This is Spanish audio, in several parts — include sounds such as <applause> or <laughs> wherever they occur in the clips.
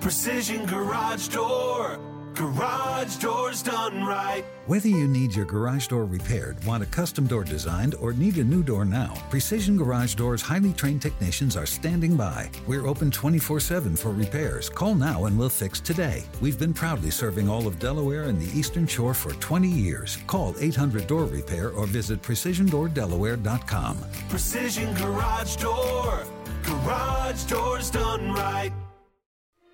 Precision Garage Door. Garage doors done right. Whether you need your garage door repaired, want a custom door designed, or need a new door now, Precision Garage Doors highly trained technicians are standing by. We're open 24 7 for repairs. Call now and we'll fix today. We've been proudly serving all of Delaware and the Eastern Shore for 20 years. Call 800 Door Repair or visit PrecisionDoorDelaware.com. Precision Garage Door. Garage doors done right.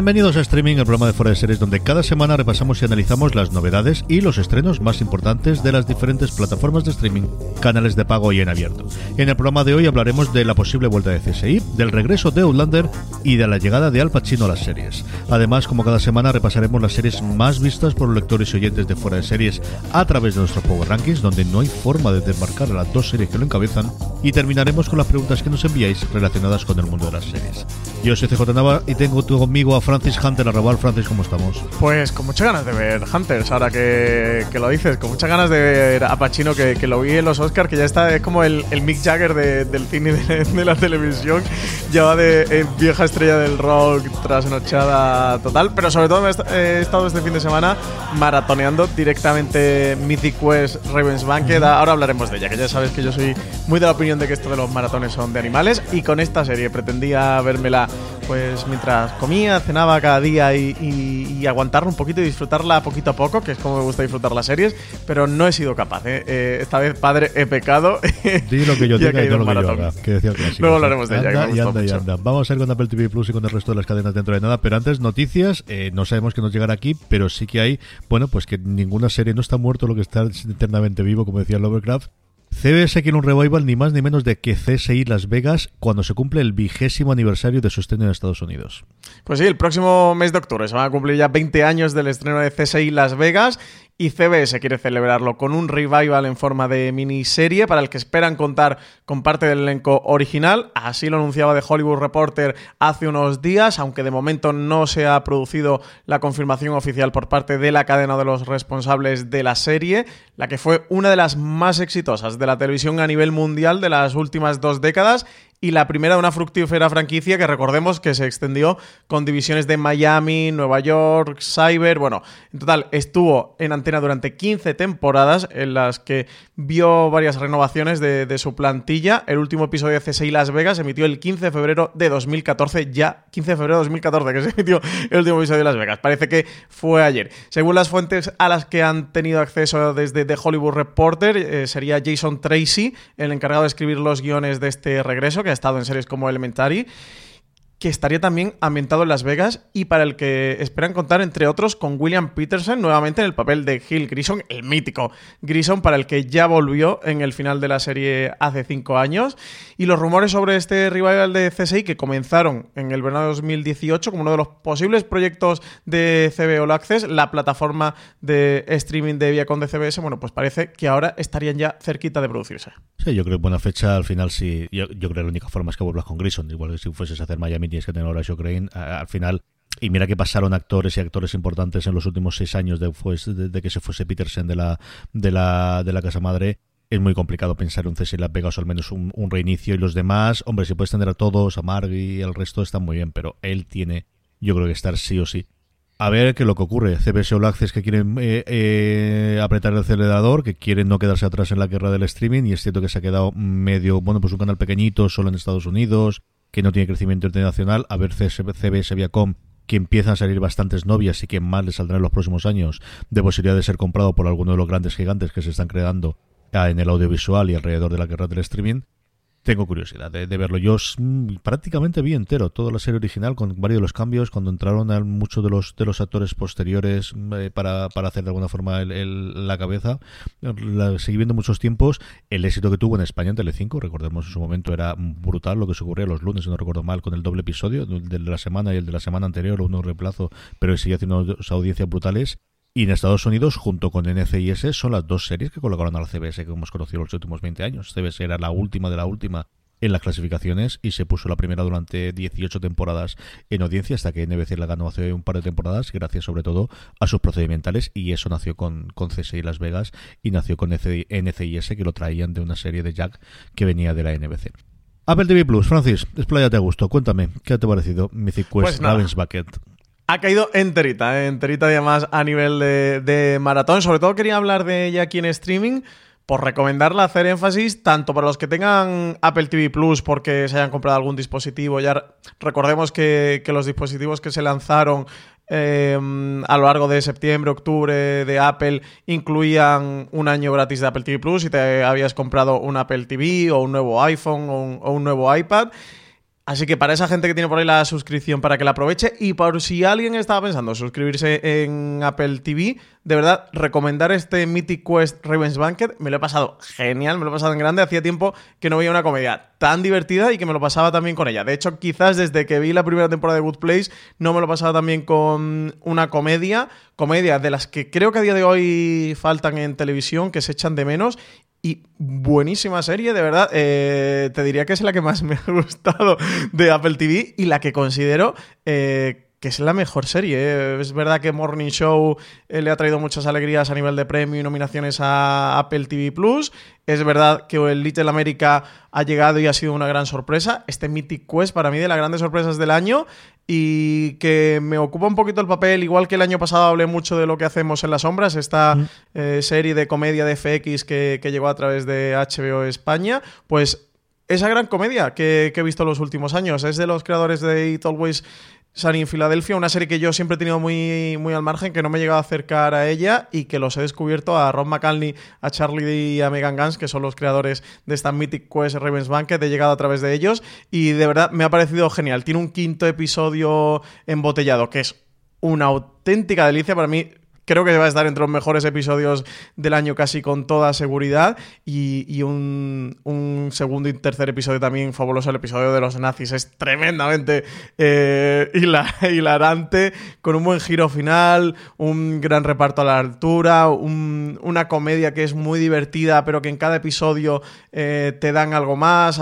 Bienvenidos a Streaming, el programa de Fuera de Series, donde cada semana repasamos y analizamos las novedades y los estrenos más importantes de las diferentes plataformas de streaming, canales de pago y en abierto. En el programa de hoy hablaremos de la posible vuelta de CSI, del regreso de Outlander y de la llegada de Al Pacino a las series. Además, como cada semana, repasaremos las series más vistas por los lectores y oyentes de Fuera de Series a través de nuestros Power Rankings, donde no hay forma de desmarcar a las dos series que lo encabezan, y terminaremos con las preguntas que nos enviáis relacionadas con el mundo de las series. Yo soy CJ Nava y tengo conmigo a Francis Hunter Arrabal. Francis, ¿cómo estamos? Pues con muchas ganas de ver Hunters, ahora que, que lo dices, con muchas ganas de ver a Pacino, que, que lo vi en los Oscars, que ya está, es como el, el Mick Jagger de- del cine y de, de la televisión, ya va de eh, vieja estrella del rock, trasnochada total, pero sobre todo me he estado este fin de semana maratoneando directamente Mythic Quest Raven's Banquet, ahora hablaremos de ella, que ya sabes que yo soy muy de la opinión de que esto de los maratones son de animales, y con esta serie pretendía vérmela pues mientras comía, cenaba cada día y, y- y aguantarla un poquito y disfrutarla poquito a poco, que es como me gusta disfrutar las series, pero no he sido capaz. ¿eh? Eh, esta vez, padre, he pecado. <laughs> Di lo que yo diga y no lo que yo haga, que decía el clásico. Luego hablaremos de ella, que me Anda, y anda, y anda. Vamos a ir con Apple TV Plus y con el resto de las cadenas dentro de nada, pero antes noticias, eh, no sabemos qué nos llegará aquí, pero sí que hay, bueno, pues que ninguna serie no está muerto lo que está eternamente vivo, como decía Lovecraft. CBS quiere un revival ni más ni menos de que CSI Las Vegas cuando se cumple el vigésimo aniversario de su estreno en Estados Unidos. Pues sí, el próximo mes de octubre se van a cumplir ya 20 años del estreno de CSI Las Vegas y CBS quiere celebrarlo con un revival en forma de miniserie para el que esperan contar con parte del elenco original. Así lo anunciaba The Hollywood Reporter hace unos días, aunque de momento no se ha producido la confirmación oficial por parte de la cadena de los responsables de la serie, la que fue una de las más exitosas de la televisión a nivel mundial de las últimas dos décadas y la primera de una fructífera franquicia que recordemos que se extendió con divisiones de Miami, Nueva York, Cyber. Bueno, en total estuvo en antena durante 15 temporadas en las que vio varias renovaciones de, su plantilla. El último episodio de CSI Las Vegas se emitió el 15 de febrero de 2014, ya 15 de febrero de 2014 que se emitió el último episodio de Las Vegas. Parece que fue ayer. Según las fuentes a las que han tenido acceso desde The Hollywood Reporter, eh, sería Jason Tracy el encargado de escribir los guiones de este regreso, ha estado en series como Elementary que estaría también ambientado en Las Vegas y para el que esperan contar, entre otros, con William Peterson nuevamente en el papel de Gil Grissom, el mítico Grissom, para el que ya volvió en el final de la serie hace cinco años. Y los rumores sobre este revival de CSI que comenzaron en el verano de 2018 como uno de los posibles proyectos de CB All Access, la plataforma de streaming de Viacom de CBS, bueno, pues parece que ahora estarían ya cerquita de producirse. Sí, yo creo que buena fecha al final sí. Yo, creo que la única forma es que vuelvas con Grison. Igual que si fueses a hacer Miami tienes que tener ahora Crane. Al final, y mira que pasaron actores y actores importantes en los últimos seis años después de, que se fuese Peterson de la, de la, de la casa madre. Es muy complicado pensar en un CSI Las Vegas o al menos un, reinicio. Y los demás, hombre, si puedes tener a todos, a Marg y el resto están muy bien, pero él tiene, yo creo que estar sí o sí A ver qué es lo que ocurre. CBS All Access que quieren eh, eh, apretar el acelerador, que quieren no quedarse atrás en la guerra del streaming, y es cierto que se ha quedado medio, bueno, pues un canal pequeñito, solo en Estados Unidos, que no tiene crecimiento internacional. A ver CBS Viacom que empiezan a salir bastantes novias y que más le saldrá en los próximos años de posibilidad de ser comprado por alguno de los grandes gigantes que se están creando ah, en el audiovisual y alrededor de la guerra del streaming tengo curiosidad de, verlo. Yo mm, prácticamente vi entero toda la serie original con varios de los cambios cuando entraron a muchos de los de los actores posteriores mm, eh, para, hacer de alguna forma el, la cabeza. La, seguí viendo muchos tiempos. El éxito que tuvo en España en Telecinco, recordemos en su momento era brutal lo que se ocurría los lunes, si no recuerdo mal, con el doble episodio, el de la semana y el de la semana anterior, uno reemplazo, pero sigue haciendo audiencias brutales. Y en Estados Unidos, junto con NCIS, son las dos series que colocaron a la CBS que hemos conocido los últimos 20 años. CBS era la última de la última en las clasificaciones y se puso la primera durante 18 temporadas en audiencia hasta que NBC la ganó hace un par de temporadas gracias sobre todo a sus procedimentales y eso nació con, con CSI Las Vegas y nació con NCIS que lo traían de una serie de Jack que venía de la NBC. Apple TV Plus, Francis, expláyate a gusto, cuéntame, ¿qué te ha parecido Mythic Quest pues Bucket? Ha caído enterita, ¿eh? enterita además a nivel de, maratón. Sobre todo quería hablar de ella aquí en streaming por recomendarla, hacer énfasis tanto para los que tengan Apple TV Plus porque se hayan comprado algún dispositivo. Ya recordemos que, los dispositivos que se lanzaron em, a lo largo de septiembre, octubre de Apple incluían un año gratis de Apple TV Plus si te habías comprado un Apple TV o un nuevo iPhone o un nuevo iPad. Así que para esa gente que tiene por ahí la suscripción para que la aproveche y por si alguien estaba pensando suscribirse en Apple TV, de verdad recomendar este Mythic Quest Ravens Banquet, me lo he pasado genial, me lo he pasado en grande, hacía tiempo que no veía una comedia tan divertida y que me lo pasaba también con ella. De hecho, quizás desde que vi la primera temporada de Good Place no me lo pasaba también con una comedia, comedia de las que creo que a día de hoy faltan en televisión, que se echan de menos y buenísima serie, de verdad. Eh, te diría que es la que más <laughs> me ha gustado de Apple TV y la que considero eh, que es la mejor serie. ¿eh? Es verdad que Morning Show le ha traído muchas alegrías a nivel de premio y nominaciones a Apple TV Plus. Es verdad que el Little America ha llegado y ha sido una gran sorpresa. Este Mythic Quest para mí de las grandes sorpresas del año y que me ocupa un poquito el papel, igual que el año pasado hablé mucho de lo que hacemos en las sombras, esta eh, serie de comedia de FX que, llegó a través de HBO España, pues esa gran comedia que, que he visto en los últimos años es de los creadores de It Always Sunny en Filadelfia, una serie que yo siempre he tenido muy, muy al margen, que no me he llegado a acercar a ella y que los he descubierto a Ron McCalney, a Charlie y a Megan Gans, que son los creadores de esta Mythic Quest Ravens Banquet, he llegado a través de ellos y de verdad me ha parecido genial. Tiene un quinto episodio embotellado, que es una auténtica delicia para mí creo que va a estar entre los mejores episodios del año casi con toda seguridad. Y, un, segundo y tercer episodio también fabuloso, el episodio de los nazis. Es tremendamente eh, <laughs> hilarante, con un buen giro final, un gran reparto a la altura, una comedia que es muy divertida, pero que en cada episodio eh, te dan algo más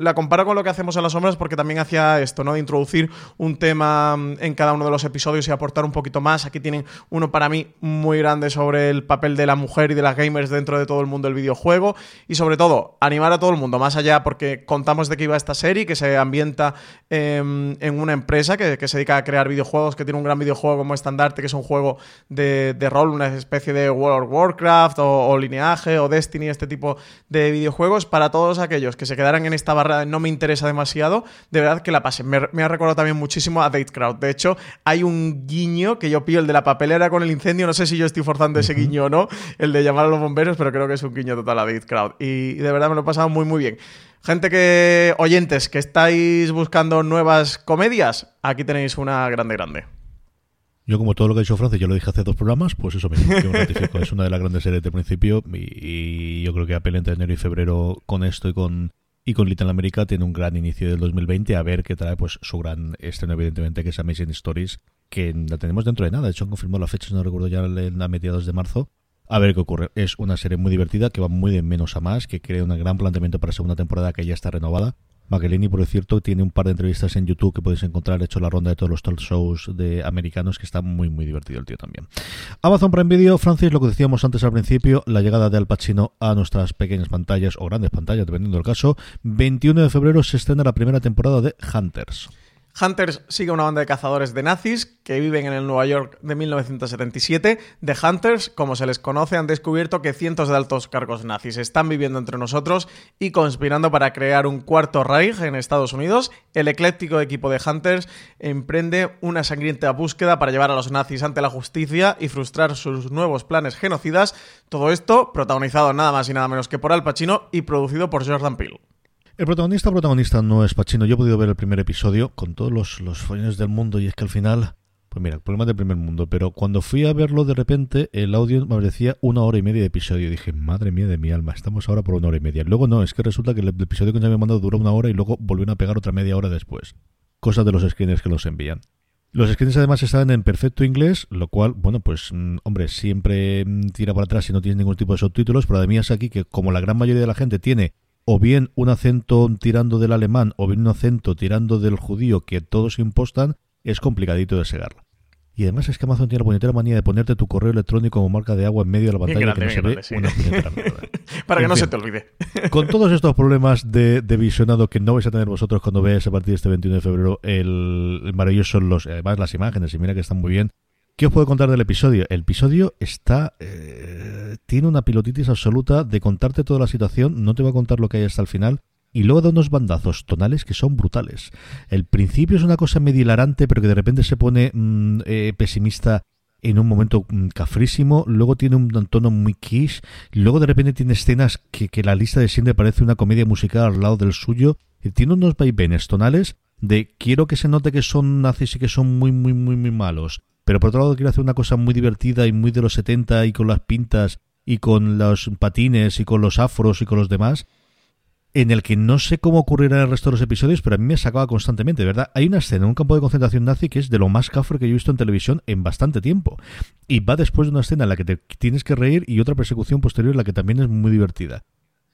la comparo con lo que hacemos en las sombras porque también hacía esto, ¿no? De introducir un tema mm, en cada uno de los episodios y aportar un poquito más. Aquí tienen uno para mí muy grande sobre el papel de la mujer y de las gamers dentro de todo el mundo del videojuego. Y sobre todo, animar a todo el mundo, más allá porque contamos de qué iba esta serie, que se ambienta em, en una empresa que, se dedica a crear videojuegos, que tiene un gran videojuego como estandarte, que es un juego de, rol, una especie de World of Warcraft o, o Lineaje o Destiny, este tipo de videojuegos, para todos aquellos que se quedaran en esta no me interesa demasiado, de verdad que la pasen. Me, ha recordado también muchísimo a Date Crowd. De hecho, hay un guiño que yo pillo, el de la papelera con el incendio, no sé si yo estoy forzando ese guiño o no, el de llamar a los bomberos, pero creo que es un guiño total a Date Crowd. Y, de verdad me lo he pasado muy, muy bien. Gente que, oyentes, que estáis buscando nuevas comedias, aquí tenéis una grande, grande. Yo, como todo lo que ha dicho Francis, yo lo dije hace dos programas, pues eso mismo, yo ratifico. <laughs> es una de las grandes series de principio y, yo creo que Apple entre enero y febrero con esto y con y con Little America tiene un gran inicio del 2020 a ver qué trae pues su gran estreno evidentemente que es Amazing Stories que la tenemos dentro de nada. De hecho han confirmado la fecha no recuerdo ya a mediados de marzo. A ver qué ocurre. Es una serie muy divertida que va muy de menos a más que crea un gran planteamiento para la segunda temporada que ya está renovada Magelini, por cierto, tiene un par de entrevistas en YouTube que podéis encontrar, hecho la ronda de todos los talk shows de americanos, que está muy, muy divertido el tío también. Amazon Prime Video, Francis, lo que decíamos antes al principio, la llegada de Al Pacino a nuestras pequeñas pantallas o grandes pantallas, dependiendo del caso. 21 de febrero se estrena la primera temporada de Hunters. Hunters sigue una banda de cazadores de nazis que viven en el Nueva York de 1977. The Hunters, como se les conoce, han descubierto que cientos de altos cargos nazis están viviendo entre nosotros y conspirando para crear un cuarto Reich en Estados Unidos. El ecléctico equipo de Hunters emprende una sangrienta búsqueda para llevar a los nazis ante la justicia y frustrar sus nuevos planes genocidas. Todo esto protagonizado nada más y nada menos que por Al Pacino y producido por Jordan Peele. El protagonista protagonista no es Pacino. Yo he podido ver el primer episodio con todos los, los follones del mundo y es que al final, pues mira, problemas del primer mundo. Pero cuando fui a verlo de repente, el audio me parecía una hora y media de episodio. Y dije, madre mía de mi alma, estamos ahora por una hora y media. Luego no, es que resulta que el episodio que me han mandado duró una hora y luego volvieron a pegar otra media hora después. Cosas de los screeners que los envían. Los screeners además estaban en perfecto inglés, lo cual, bueno, pues, mm, hombre, siempre mm, tira para atrás si no tienes ningún tipo de subtítulos, pero además aquí que como la gran mayoría de la gente tiene o bien un acento tirando del alemán o bien un acento tirando del judío que todos impostan, es complicadito de segarla. Y además es que Amazon tiene la puñetera manía de ponerte tu correo electrónico como marca de agua en medio de la pantalla grande, que no se grande, ve sí. una puñetera mierda. <laughs> Para que no fin. se te olvide. <laughs> Con todos estos problemas de, de visionado que no vais a tener vosotros cuando veáis a partir de este 21 de febrero el, el maravilloso, los, además las imágenes, y mira que están muy bien. ¿Qué os puedo contar del episodio? El episodio está. eh, tiene una pilotitis absoluta de contarte toda la situación, no te voy a contar lo que hay hasta el final, y luego da unos bandazos tonales que son brutales. El principio es una cosa medio hilarante, pero que de repente se pone mm, eh, pesimista en un momento mm, cafrísimo, luego tiene un tono muy quiche, luego de repente tiene escenas que, la lista de siempre parece una comedia musical al lado del suyo, y tiene unos vaivenes tonales de quiero que se note que son nazis y que son muy, muy, muy, muy malos, pero por otro lado quiero hacer una cosa muy divertida y muy de los 70 y con las pintas y con los patines y con los afros y con los demás, en el que no sé cómo ocurrirá en el resto de los episodios, pero a mí me sacaba constantemente, ¿verdad? Hay una escena en un campo de concentración nazi que es de lo más cafre que yo he visto en televisión en bastante tiempo. Y va después de una escena en la que te tienes que reír y otra persecución posterior en la que también es muy divertida.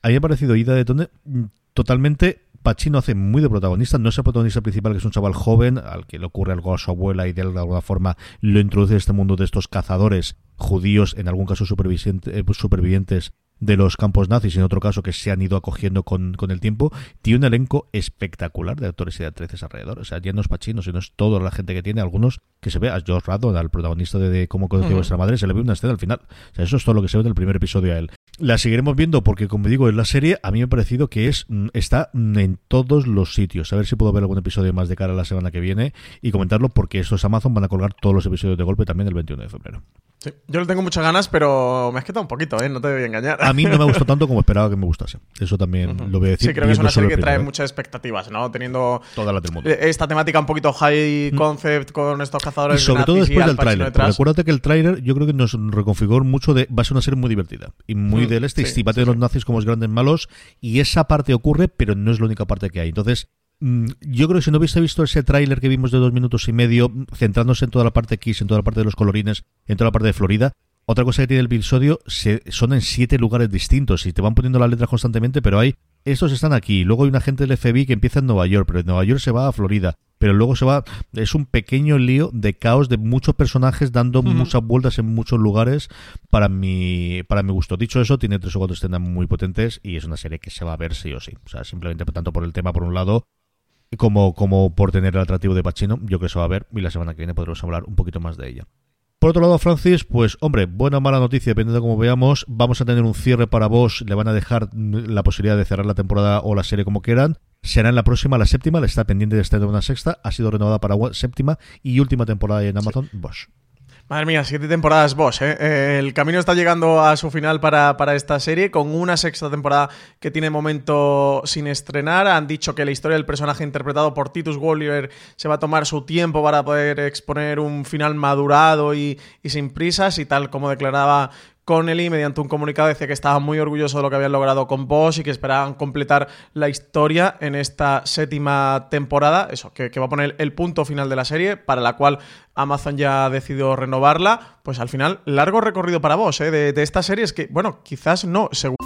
A mí me ha parecido ida de tono mm, totalmente. Pacino hace muy de protagonista, no es el protagonista principal, que es un chaval joven, al que le ocurre algo a su abuela y de alguna forma lo introduce en este mundo de estos cazadores judíos, en algún caso eh, supervivientes de los campos nazis, en otro caso que se han ido acogiendo con, con el tiempo, tiene un elenco espectacular de actores y de actrices alrededor. O sea, ya no es Pacino, sino es toda la gente que tiene, algunos que se ve, a Josh Radon, al protagonista de, de Cómo conocí Ujú. vuestra madre, se le ve una escena al final. O sea, eso es todo lo que se ve en el primer episodio a él. La seguiremos viendo porque, como digo, es la serie, a mí me ha parecido que es mm, está mm, en todos los sitios. A ver si puedo ver algún episodio más de cara a la semana que viene y comentarlo porque estos Amazon van a colgar todos los episodios de golpe también el 21 de febrero. Sí. Yo le tengo muchas ganas, pero me has quitado un poquito, ¿eh? No te voy a engañar. A mí no me gustó <laughs> tanto como esperaba que me gustase. Eso también lo voy a decir. Sí, creo que es una serie que trae muchas expectativas, ¿no? Teniendo Todas las del mundo. eh, esta temática un poquito high concept con estos Y cazadores sobre de todo y después del tráiler. Acuérdate que el tráiler yo creo que nos reconfiguró mucho de va a ser una serie muy divertida y muy Mm, del este y sí, simpate sí, de los nazis como los grandes malos y esa parte ocurre pero no es la única parte que hay. Entonces yo creo que si no hubiese visto ese tráiler que vimos de dos minutos y medio mm, centrándose en toda la parte Kiss, en toda la parte de los colorines, en toda la parte de Florida, otra cosa que tiene el episodio se, son en siete lugares distintos y te van poniendo las letras constantemente, pero hay estos están aquí. Luego hay una gente del FBI que empieza en Nueva York, pero de Nueva York se va a Florida. Pero luego se va. Es un pequeño lío de caos de muchos personajes dando muchas vueltas en muchos lugares para mi, para mi gusto. Dicho eso, tiene tres o cuatro escenas muy potentes y es una serie que se va a ver sí o sí. O sea, simplemente tanto por el tema por un lado como, como por tener el atractivo de Pacino, yo creo que se va a ver y la semana que viene podremos hablar un poquito más de ella. Por otro lado, Francis, pues hombre, buena o mala noticia, dependiendo de cómo veamos, vamos a tener un cierre para vos, le van a dejar la posibilidad de cerrar la temporada o la serie como quieran. Será en la próxima, la séptima, le está pendiente de estar en una sexta, ha sido renovada para gua- séptima y última temporada en Amazon, Bosch. Madre mía, siete temporadas Bosch, ¿eh? Eh, El camino está llegando a su final para, para esta serie, con una sexta temporada que tiene momento sin estrenar. Han dicho que la historia del personaje interpretado por Titus Wolliver se va a tomar su tiempo para poder exponer un final madurado y, y sin prisas, y tal como declaraba Connelly mediante un comunicado decía que estaba muy orgulloso de lo que habían logrado con Bosch y que esperaban completar la historia en esta séptima temporada. Eso, que, va a poner el punto final de la serie, para la cual Amazon ya ha decidido renovarla. Pues al final, largo recorrido para Bosch ¿eh? de, de esta serie. Es que, bueno, quizás no, seguro.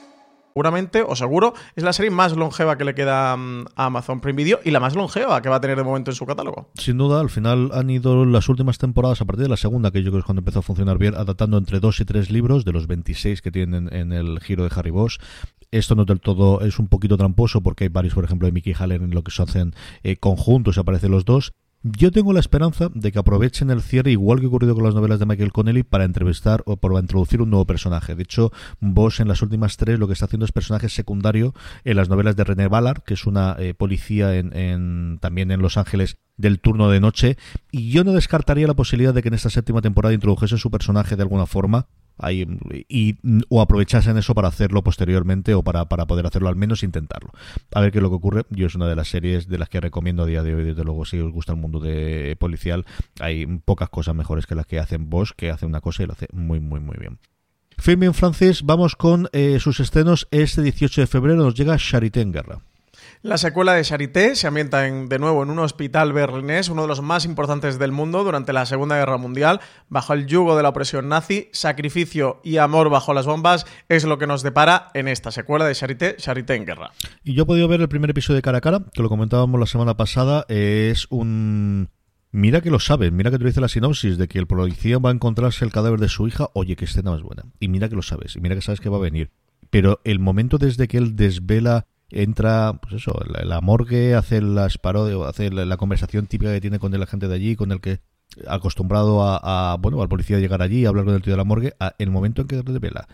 Seguramente, o seguro, es la serie más longeva que le queda mm, a Amazon Prime Video y la más longeva que va a tener de momento en su catálogo. Sin duda, al final han ido las últimas temporadas, a partir de la segunda, que yo creo que es cuando empezó a funcionar bien, adaptando entre dos y tres libros de los 26 que tienen en el giro de Harry Bosch. Esto no del todo es un poquito tramposo porque hay varios, por ejemplo, de Mickey Haller en lo que se hacen eh, conjuntos aparecen los dos. Yo tengo la esperanza de que aprovechen el cierre, igual que ocurrido con las novelas de Michael Connelly, para entrevistar o para introducir un nuevo personaje. De hecho, Bosch en las últimas tres lo que está haciendo es personaje secundario en las novelas de René Ballard, que es una eh, policía en, en, también en Los Ángeles del turno de noche. Y yo no descartaría la posibilidad de que en esta séptima temporada introdujese su personaje de alguna forma. Y o aprovechasen eso para hacerlo posteriormente o para, para poder hacerlo al menos intentarlo. A ver qué es lo que ocurre. Yo es una de las series de las que recomiendo a día de hoy desde luego si os gusta el mundo de policial hay pocas cosas mejores que las que hacen Bosch que hace una cosa y lo hace muy muy muy bien. Filming Francis vamos con eh, sus estrenos este 18 de febrero nos llega Charité en Guerra la secuela de Charité se ambienta en, de nuevo en un hospital berlinés, uno de los más importantes del mundo durante la Segunda Guerra Mundial, bajo el yugo de la opresión nazi, sacrificio y amor bajo las bombas es lo que nos depara en esta secuela de Charité, Charité en Guerra. Y yo he podido ver el primer episodio de Cara a Cara, que lo comentábamos la semana pasada, es un... Mira que lo sabes, mira que te dice la sinopsis de que el policía va a encontrarse el cadáver de su hija, oye, qué escena más buena. Y mira que lo sabes, y mira que sabes que va a venir. Pero el momento desde que él desvela entra, pues eso, la, la morgue, hace las parodias, hace la, la, conversación típica que tiene con el agente de allí, con el que acostumbrado a, a bueno, al policía llegar allí, a hablar con el tío de la morgue, a, el momento en que revela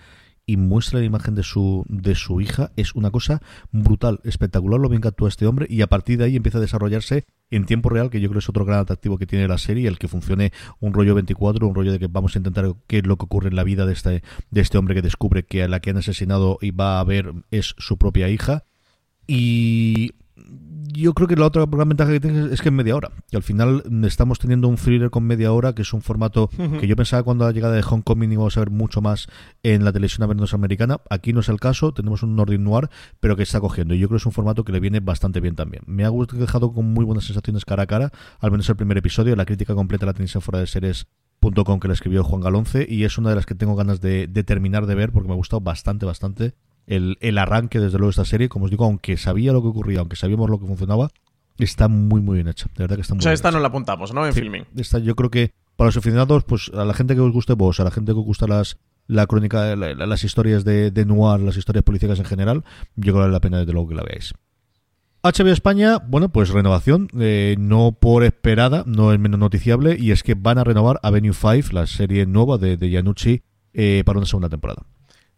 y muestra la imagen de su de su hija es una cosa brutal, espectacular lo bien que actúa este hombre y a partir de ahí empieza a desarrollarse en tiempo real, que yo creo es otro gran atractivo que tiene la serie, el que funcione un rollo 24, un rollo de que vamos a intentar qué es lo que ocurre en la vida de este de este hombre que descubre que a la que han asesinado y va a ver es su propia hija y yo creo que la otra gran ventaja que tiene es que es media hora. Y al final estamos teniendo un thriller con media hora, que es un formato uh -huh. que yo pensaba cuando la llegada de Homecoming íbamos a ver mucho más en la televisión norteamericana. Aquí no es el caso, tenemos un Nordic Noir, pero que está cogiendo. Y yo creo que es un formato que le viene bastante bien también. Me ha dejado con muy buenas sensaciones cara a cara, al menos el primer episodio. La crítica completa la tenéis en fuera de series Com, que la escribió Juan Galonce y es una de las que tengo ganas de, de terminar de ver porque me ha gustado bastante, bastante el, el, arranque, desde luego, de esta serie. Como os digo, aunque sabía lo que ocurría, aunque sabíamos lo que funcionaba, está muy, muy bien hecha. De verdad que está muy o sea, bien esta hecha. no la apuntamos, ¿no? En Sí, filming. Esta, yo creo que para los aficionados, pues a la gente que os guste vos, a la gente que os gusta las la crónica, la, la, las historias de, de, noir, las historias políticas en general, yo creo que vale la pena desde luego que la veáis. HBO España, bueno, pues renovación, eh, no por esperada, no es menos noticiable, y es que van a renovar Avenue 5, la serie nueva de, de Yanucci, eh, para una segunda temporada.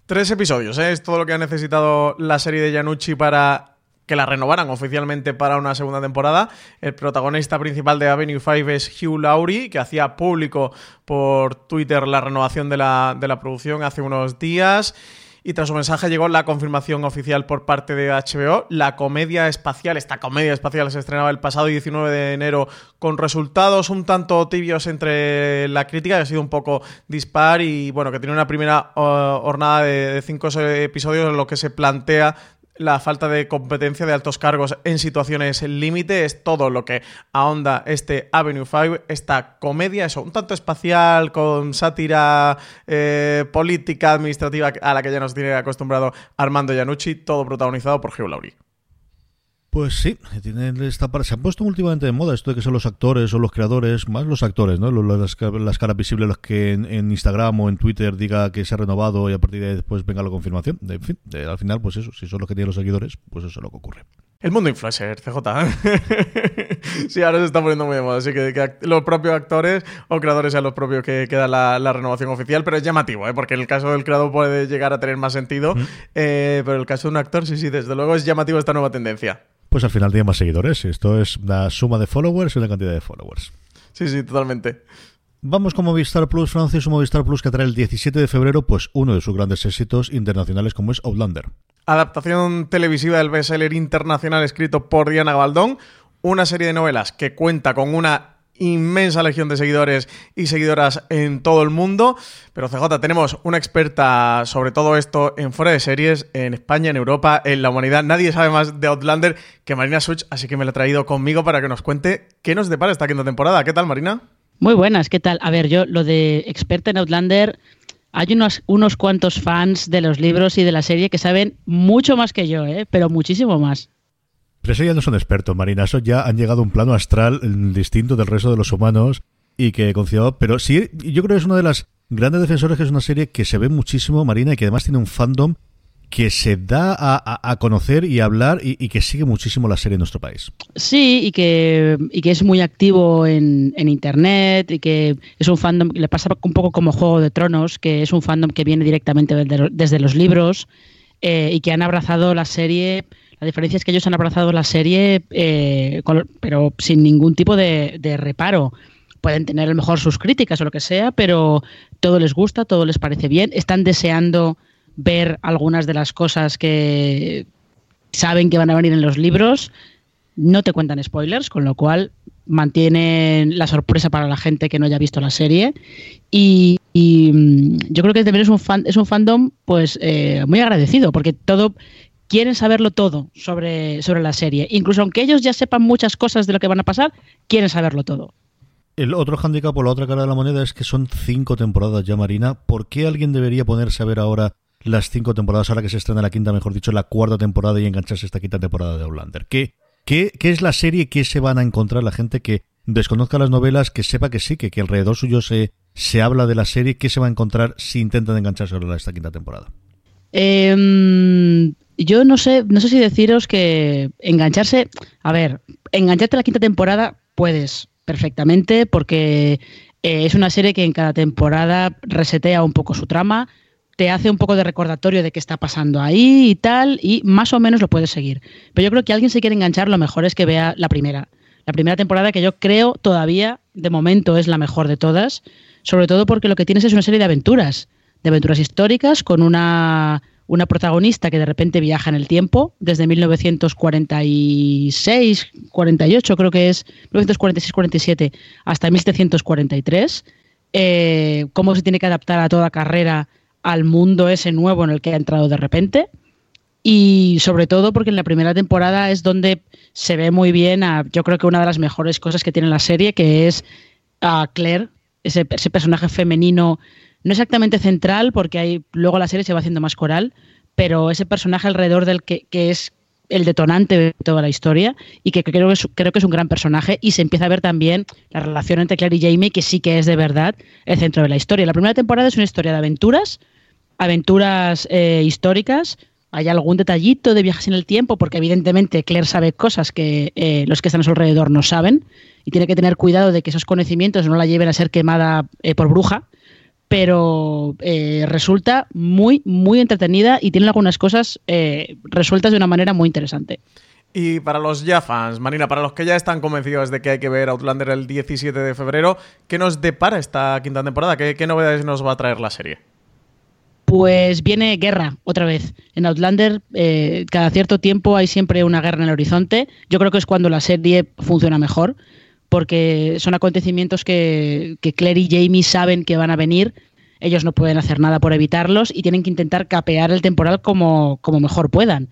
Tres episodios, ¿eh? es todo lo que ha necesitado la serie de Yanucci para que la renovaran oficialmente para una segunda temporada. El protagonista principal de Avenue 5 es Hugh Laurie, que hacía público por Twitter la renovación de la, de la producción hace unos días. Y tras su mensaje llegó la confirmación oficial por parte de HBO. La comedia espacial, esta comedia espacial se estrenaba el pasado 19 de enero con resultados un tanto tibios entre la crítica, que ha sido un poco dispar y bueno, que tiene una primera uh, jornada de, de cinco episodios en lo que se plantea la falta de competencia de altos cargos en situaciones límite es todo lo que ahonda este Avenue 5, esta comedia, eso, un tanto espacial, con sátira eh, política, administrativa a la que ya nos tiene acostumbrado Armando Iannucci, todo protagonizado por Hugh Laurie. Pues sí, tienen esta se han puesto últimamente de moda esto de que son los actores o los creadores, más los actores, ¿no? Las, las caras visibles, los que en, en, Instagram o en Twitter diga que se ha renovado y a partir de ahí después venga la confirmación. En fin, de, al final, pues eso, si son los que tienen los seguidores, pues eso es lo que ocurre. El mundo influencer, CJ. <laughs> sí, ahora se está poniendo muy de moda. Así que, que, los propios actores o creadores sean los propios que, que dan la, la, renovación oficial. Pero es llamativo, ¿eh? porque el caso del creador puede llegar a tener más sentido. Mm. Eh, pero el caso de un actor, sí, sí, desde luego es llamativo esta nueva tendencia. Pues al final tiene más seguidores. Esto es una suma de followers y una cantidad de followers. Sí, sí, totalmente. Vamos con Movistar Plus, Francis, un Movistar Plus que trae el 17 de febrero, pues uno de sus grandes éxitos internacionales como es Outlander. Adaptación televisiva del bestseller internacional escrito por Diana Gabaldón, una serie de novelas que cuenta con una inmensa legión de seguidores y seguidoras en todo el mundo. Pero CJ, tenemos una experta sobre todo esto en fuera de series, en España, en Europa, en la humanidad. Nadie sabe más de Outlander que Marina Such, así que me la he traído conmigo para que nos cuente qué nos depara esta quinta temporada. ¿Qué tal, Marina? Muy buenas, ¿qué tal? A ver, yo lo de experta en Outlander, hay unos, unos cuantos fans de los libros y de la serie que saben mucho más que yo, ¿eh? pero muchísimo más. Pero eso ya no son expertos, Marina, eso ya han llegado a un plano astral distinto del resto de los humanos y que confiado, pero sí, yo creo que es una de las grandes defensores que es una serie que se ve muchísimo, Marina, y que además tiene un fandom que se da a, conocer y a hablar y, que sigue muchísimo la serie en nuestro país. Sí, y que, y que es muy activo en, Internet y que es un fandom, le pasa un poco como Juego de Tronos, que es un fandom que viene directamente desde, los libros eh, y que han abrazado la serie. La diferencia es que ellos han abrazado la serie, eh, pero sin ningún tipo de, reparo pueden tener a lo mejor sus críticas o lo que sea, pero todo les gusta, todo les parece bien, están deseando ver algunas de las cosas que saben que van a venir en los libros. No te cuentan spoilers, con lo cual mantienen la sorpresa para la gente que no haya visto la serie. Y, mm, yo creo que también es un, es un fandom pues eh, muy agradecido, porque todo quieren saberlo todo sobre, sobre la serie. Incluso aunque ellos ya sepan muchas cosas de lo que van a pasar, quieren saberlo todo. El otro handicap por la otra cara de la moneda es que son cinco temporadas ya, Marina. ¿Por qué alguien debería ponerse a ver ahora las cinco temporadas, ahora que se estrena la quinta, mejor dicho, la cuarta temporada y engancharse esta quinta temporada de Outlander. ¿Qué, qué, qué es la serie? ¿Qué se van a encontrar la gente que desconozca las novelas, que sepa que sí, que, que alrededor suyo se, se habla de la serie? ¿Qué se va a encontrar si intentan engancharse a esta quinta temporada? Em, yo no sé, no sé si deciros que engancharse, a ver, engancharte a la quinta temporada puedes perfectamente porque eh, es una serie que en cada temporada resetea un poco su trama, te hace un poco de recordatorio de qué está pasando ahí y tal, y más o menos lo puedes seguir. Pero yo creo que alguien se quiere enganchar, lo mejor es que vea la primera. La primera temporada que yo creo todavía, de momento, es la mejor de todas, sobre todo porque lo que tienes es una serie de aventuras, de aventuras históricas, con una, una protagonista que de repente viaja en el tiempo, desde 1946, 48 creo que es, 1946-47 hasta 1743. Eh, cómo se tiene que adaptar a toda carrera al mundo ese nuevo en el que ha entrado de repente. Y sobre todo porque en la primera temporada es donde se ve muy bien a, yo creo que una de las mejores cosas que tiene la serie, que es a Claire, ese, personaje femenino, no exactamente central, porque hay, luego la serie se va haciendo más coral, pero ese personaje alrededor del que, que es el detonante de toda la historia y que creo que, es, creo que es un gran personaje y se empieza a ver también la relación entre Claire y Jamie que sí que es de verdad el centro de la historia. La primera temporada es una historia de aventuras, aventuras eh, históricas, hay algún detallito de viajes en el tiempo porque evidentemente Claire sabe cosas que eh, los que están a su alrededor no saben y tiene que tener cuidado de que esos conocimientos no la lleven a ser quemada eh, por bruja pero eh, resulta muy, muy entretenida y tiene algunas cosas eh, resueltas de una manera muy interesante. Y para los ya fans, Marina, para los que ya están convencidos de que hay que ver Outlander el 17 de febrero, ¿qué nos depara esta quinta temporada? ¿Qué, novedades nos va a traer la serie? Pues viene guerra otra vez. En Outlander, eh, cada cierto tiempo hay siempre una guerra en el horizonte. Yo creo que es cuando la serie funciona mejor porque son acontecimientos que, Claire y Jamie saben que van a venir, ellos no pueden hacer nada por evitarlos y tienen que intentar capear el temporal como, mejor puedan.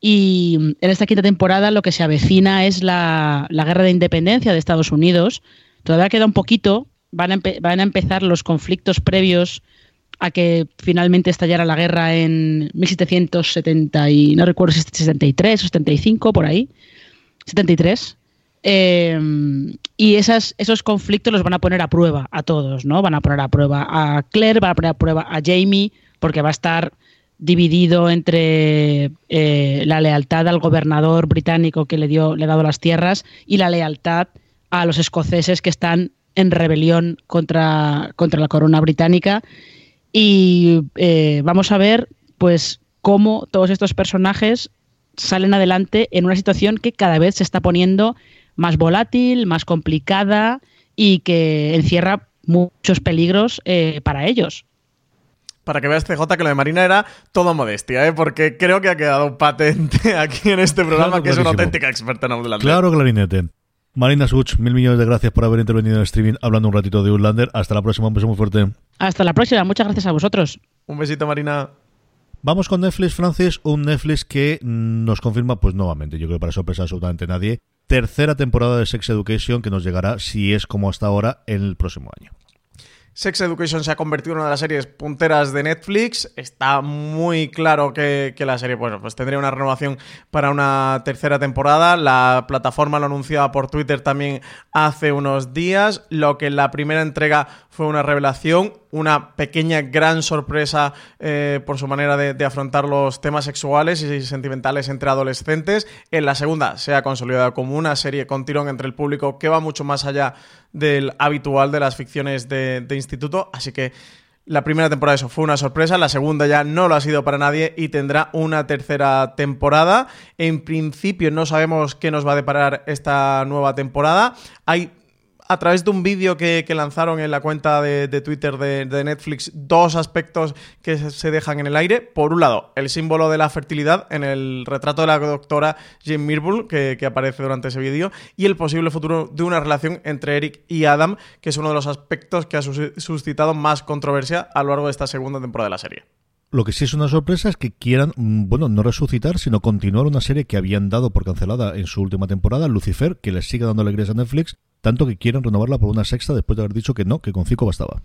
Y en esta quinta temporada lo que se avecina es la, guerra de independencia de Estados Unidos. Todavía queda un poquito, van a, van a empezar los conflictos previos a que finalmente estallara la guerra en 1770 y no recuerdo si es 73 o 75 por ahí 73 Em, y esas, esos conflictos los van a poner a prueba a todos, ¿no? Van a poner a prueba a Claire, van a poner a prueba a Jamie, porque va a estar dividido entre eh, la lealtad al gobernador británico que le dio, le ha dado las tierras y la lealtad a los escoceses que están en rebelión contra, contra la corona británica. Y eh, vamos a ver, pues, cómo todos estos personajes salen adelante en una situación que cada vez se está poniendo más volátil, más complicada y que encierra muchos peligros eh, para ellos. Para que veas, CJ, que lo de Marina era todo modestia, ¿eh? porque creo que ha quedado patente <laughs> aquí en este programa Claro, que es una auténtica experta en Outlander. Claro, clarinete. Marina Such, mil millones de gracias por haber intervenido en el streaming hablando un ratito de Outlander. Hasta la próxima, un beso muy fuerte. Hasta la próxima, muchas gracias a vosotros. Un besito, Marina. Vamos con Netflix, Francis, un Netflix que nos confirma, pues nuevamente, yo creo que para sorpresa absolutamente nadie, tercera temporada de Sex Education que nos llegará, si es como hasta ahora, en el próximo año. Sex Education se ha convertido en una de las series punteras de Netflix. Está muy claro que, la serie bueno, pues tendría una renovación para una tercera temporada. La plataforma lo anunciaba por Twitter también hace unos días. Lo que en la primera entrega fue una revelación, una pequeña gran sorpresa eh, por su manera de, afrontar los temas sexuales y sentimentales entre adolescentes. En la segunda se ha consolidado como una serie con tirón entre el público que va mucho más allá del habitual de las ficciones de, de instituto. Así que la primera temporada eso fue una sorpresa, la segunda ya no lo ha sido para nadie y tendrá una tercera temporada. En principio no sabemos qué nos va a deparar esta nueva temporada. Hay a través de un vídeo que, lanzaron en la cuenta de, Twitter de, Netflix dos aspectos que se, dejan en el aire. Por un lado, el símbolo de la fertilidad en el retrato de la doctora Jane Mirbull que, que aparece durante ese vídeo y el posible futuro de una relación entre Eric y Adam, que es uno de los aspectos que ha sus- suscitado más controversia a lo largo de esta segunda temporada de la serie. Lo que sí es una sorpresa es que quieran, mm, bueno, no resucitar, sino continuar una serie que habían dado por cancelada en su última temporada, Lucifer, que les sigue dando alegrías a Netflix, tanto que quieren renovarla por una sexta después de haber dicho que no, que con cinco bastaba.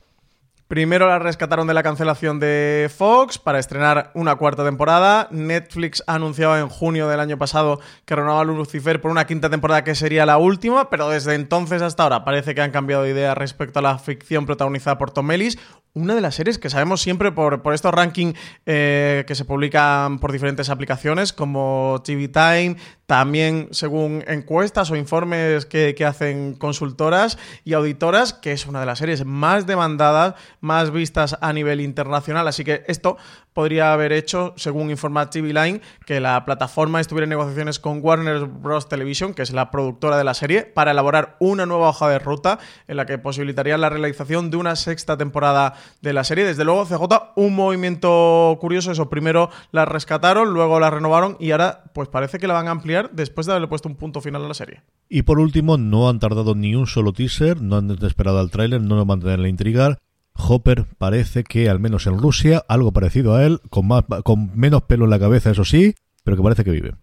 Primero la rescataron de la cancelación de Fox para estrenar una cuarta temporada. Netflix ha anunciado en junio del año pasado que renovaba Lucifer por una quinta temporada que sería la última, pero desde entonces hasta ahora parece que han cambiado de idea respecto a la ficción protagonizada por Tom Ellis. Una de las series que sabemos siempre por, por estos rankings eh, que se publican por diferentes aplicaciones como TV Time, también según encuestas o informes que, que hacen consultoras y auditoras, que es una de las series más demandadas, más vistas a nivel internacional. Así que esto podría haber hecho, según informa TV Line, que la plataforma estuviera en negociaciones con Warner Bros. Television, que es la productora de la serie, para elaborar una nueva hoja de ruta en la que posibilitaría la realización de una sexta temporada de la serie. Desde luego, CJ, un movimiento curioso. Eso, primero la rescataron, luego la renovaron y ahora, pues parece que la van a ampliar después de haberle puesto un punto final a la serie. Y por último, no han tardado ni un solo teaser, no han esperado al tráiler, no lo mantienen la intrigar. Hopper parece que, al menos en Rusia, algo parecido a él, con, más, con menos pelo en la cabeza, eso sí, pero que parece que vive.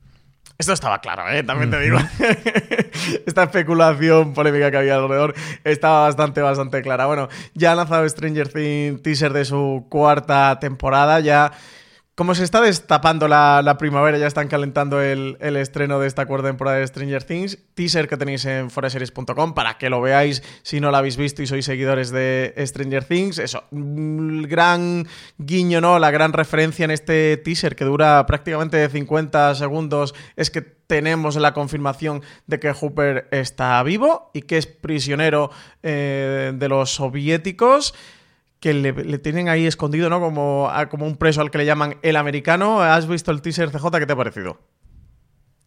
Esto estaba claro, ¿eh? también te digo. <laughs> Esta especulación polémica que había alrededor estaba bastante, bastante clara. Bueno, ya ha lanzado Stranger Things teaser de su cuarta temporada. Ya, como se está destapando la, primavera, ya están calentando el, estreno de esta cuarta temporada de Stranger Things. Teaser que tenéis en foreseries.com para que lo veáis si no lo habéis visto y sois seguidores de Stranger Things. Eso, el gran guiño, ¿no? La gran referencia en este teaser que dura prácticamente 50 segundos es que tenemos la confirmación de que Hooper está vivo y que es prisionero eh, de los soviéticos que le, tienen ahí escondido, ¿no? Como, como un preso al que le llaman el americano. ¿Has visto el teaser CJ? ¿Qué te ha parecido?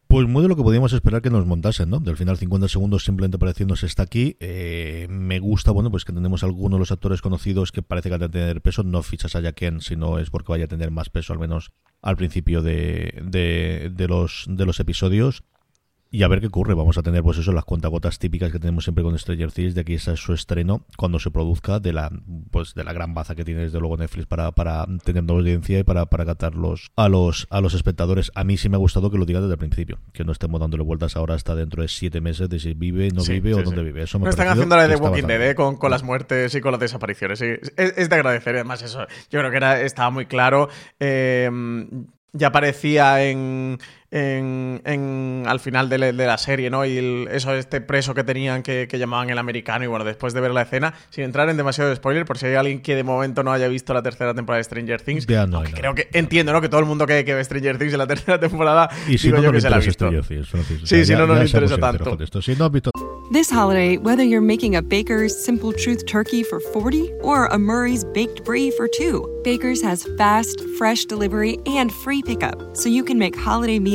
Pues muy de lo que podíamos esperar que nos montasen, ¿no? Del final 50 segundos simplemente apareciéndose está aquí. Eh, me gusta, bueno, pues que tenemos algunos de los actores conocidos que parece que van a tener peso. No fichas a Jacken, sino es porque vaya a tener más peso, al menos al principio de, de los, de los episodios. Y a ver qué ocurre. Vamos a tener, pues eso, las cuentagotas típicas que tenemos siempre con Stranger Things, de que ese es su estreno cuando se produzca, de la pues de la gran baza que tiene desde luego Netflix para, para tener nueva audiencia y para, para captarlos a los, a los espectadores. A mí sí me ha gustado que lo digan desde el principio, que no estemos dándole vueltas ahora hasta dentro de siete meses de si vive, no Sí, vive sí, o dónde vive. Eso me No están haciendo la de Walking Dead, ¿eh? con, con las muertes y con las desapariciones. sí. Es, es de agradecer, además, eso. Yo creo que era, estaba muy claro. Eh, ya aparecía en, en, en- al final de, la- de la serie, ¿no? Y el- eso, este preso que tenían que, que llamaban el americano. Y bueno, después de ver la escena, sin entrar en demasiado spoiler, por si hay alguien que de momento no haya visto la tercera temporada de Stranger Things. Ya no nada. creo que entiendo, ¿no? Que todo el mundo que, que ve Stranger Things en la <laughs> tercera temporada, Y si digo no, yo no que se la ha visto. Things, Sí, si no, no le interesa tanto. Si no This holiday, whether you're making a Baker's Simple Truth turkey for 40 or a Murray's Baked Brie for 2, Baker's has fast, fresh delivery and free pickup, so you can make holiday meals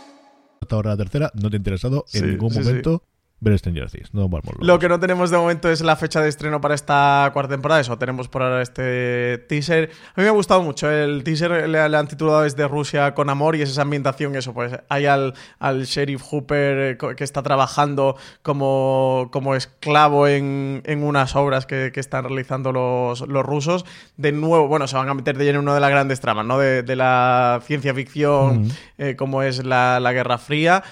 Hasta ahora la tercera, no te ha interesado Sí, en ningún sí, momento ver Stranger Things. No vamos locos. Lo que no tenemos de momento es la fecha de estreno para esta cuarta temporada. Eso, tenemos por ahora este teaser. A mí me ha gustado mucho. El teaser le, le han titulado desde Rusia con amor y es esa ambientación. Eso, pues hay al, al sheriff Hooper eh, que está trabajando como, como esclavo en, en unas obras que, que están realizando los, los rusos. De nuevo, bueno, se van a meter de lleno en una de las grandes tramas, ¿no? De, de la ciencia ficción, eh, como es la, la Guerra Fría.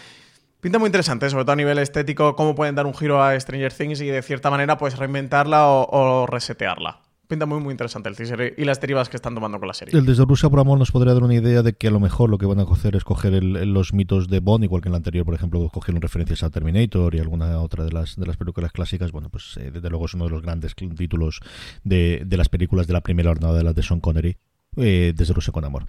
Pinta muy interesante, sobre todo a nivel estético, cómo pueden dar un giro a Stranger Things y de cierta manera pues reinventarla o, resetearla. Pinta muy muy interesante el teaser y las derivas que están tomando con la serie. El desde Rusia por amor nos podría dar una idea de que a lo mejor lo que van a hacer es coger el- los mitos de Bond, igual que en la anterior, por ejemplo, cogieron referencias a Terminator y alguna otra de las de las películas clásicas. Bueno, pues eh, desde luego es uno de los grandes títulos de, de las películas de la primera jornada de las de Sean Connery, eh, desde Rusia con amor.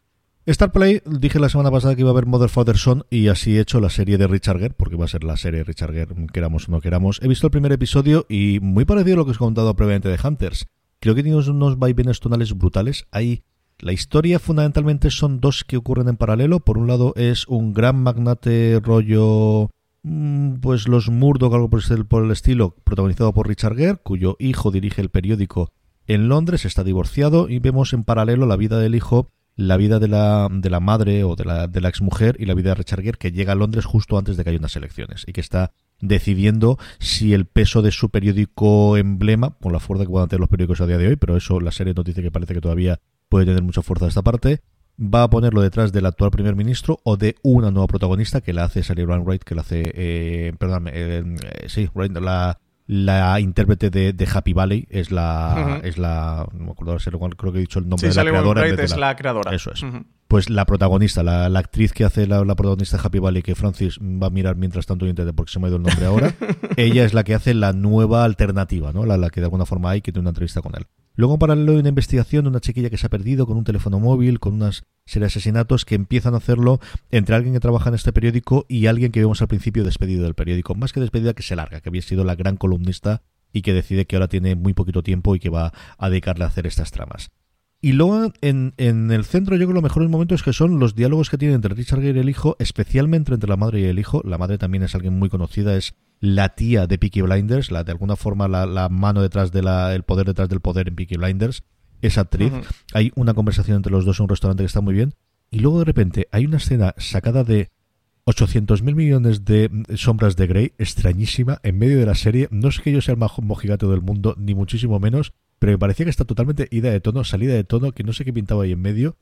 Star Play, dije la semana pasada que iba a haber Mother Father Son y así he hecho la serie de Richard Gere, porque va a ser la serie de Richard Gere, queramos o no queramos. He visto el primer episodio y muy parecido a lo que os he contado previamente de Hunters. Creo que tiene unos- unos vaivenes tonales brutales. Hay la historia fundamentalmente son dos que ocurren en paralelo. Por un lado es un gran magnate rollo mm, pues los Murdoch, algo por el, por el estilo, protagonizado por Richard Gere, cuyo hijo dirige el periódico en Londres, está divorciado y vemos en paralelo la vida del hijo, la vida de la, de la madre o de la, de la exmujer y la vida de Richard Gere que llega a Londres justo antes de que haya unas elecciones y que está decidiendo si el peso de su periódico emblema, con la fuerza que puedan tener los periódicos a día de hoy, pero eso la serie nos dice que parece que todavía puede tener mucha fuerza esta parte, va a ponerlo detrás del actual primer ministro o de una nueva protagonista que la hace Sally Wright, que la hace, eh, perdón, eh, eh, sí, la, la intérprete de, de Happy Valley es la, Ujú. es la, no me acuerdo, creo que he dicho el nombre Sí, de la Sally creadora. de es la creadora. Eso es. Pues la protagonista, la, la actriz que hace la, la protagonista de Happy Valley, que Francis va a mirar mientras tanto en internet porque se me ha ido el nombre ahora, <laughs> ella es la que hace la nueva alternativa, ¿no? La, la que de alguna forma hay, que tiene una entrevista con él. Luego, en paralelo, hay una investigación de una chiquilla que se ha perdido con un teléfono móvil, con unas serie de asesinatos que empiezan a hacerlo entre alguien que trabaja en este periódico y alguien que vemos al principio despedido del periódico. Más que despedida, que se larga, que había sido la gran columnista y que decide que ahora tiene muy poquito tiempo y que va a dedicarle a hacer estas tramas. Y luego en, el centro yo creo que los mejores momentos que son los diálogos que tiene entre Richard Gere y el hijo, especialmente entre la madre y el hijo. La madre también es alguien muy conocida, es la tía de Peaky Blinders, la de alguna forma la, la mano detrás de la, el poder detrás del poder en Peaky Blinders. Es actriz. Hay una conversación entre los dos en un restaurante que está muy bien. Y luego de repente hay una escena sacada de 800 mil millones de mm, sombras de Grey, extrañísima, en medio de la serie. No es que yo sea el más mojigato del mundo, ni muchísimo menos, pero me parecía que está totalmente ida de tono, salida de tono, que no sé qué pintaba ahí en medio,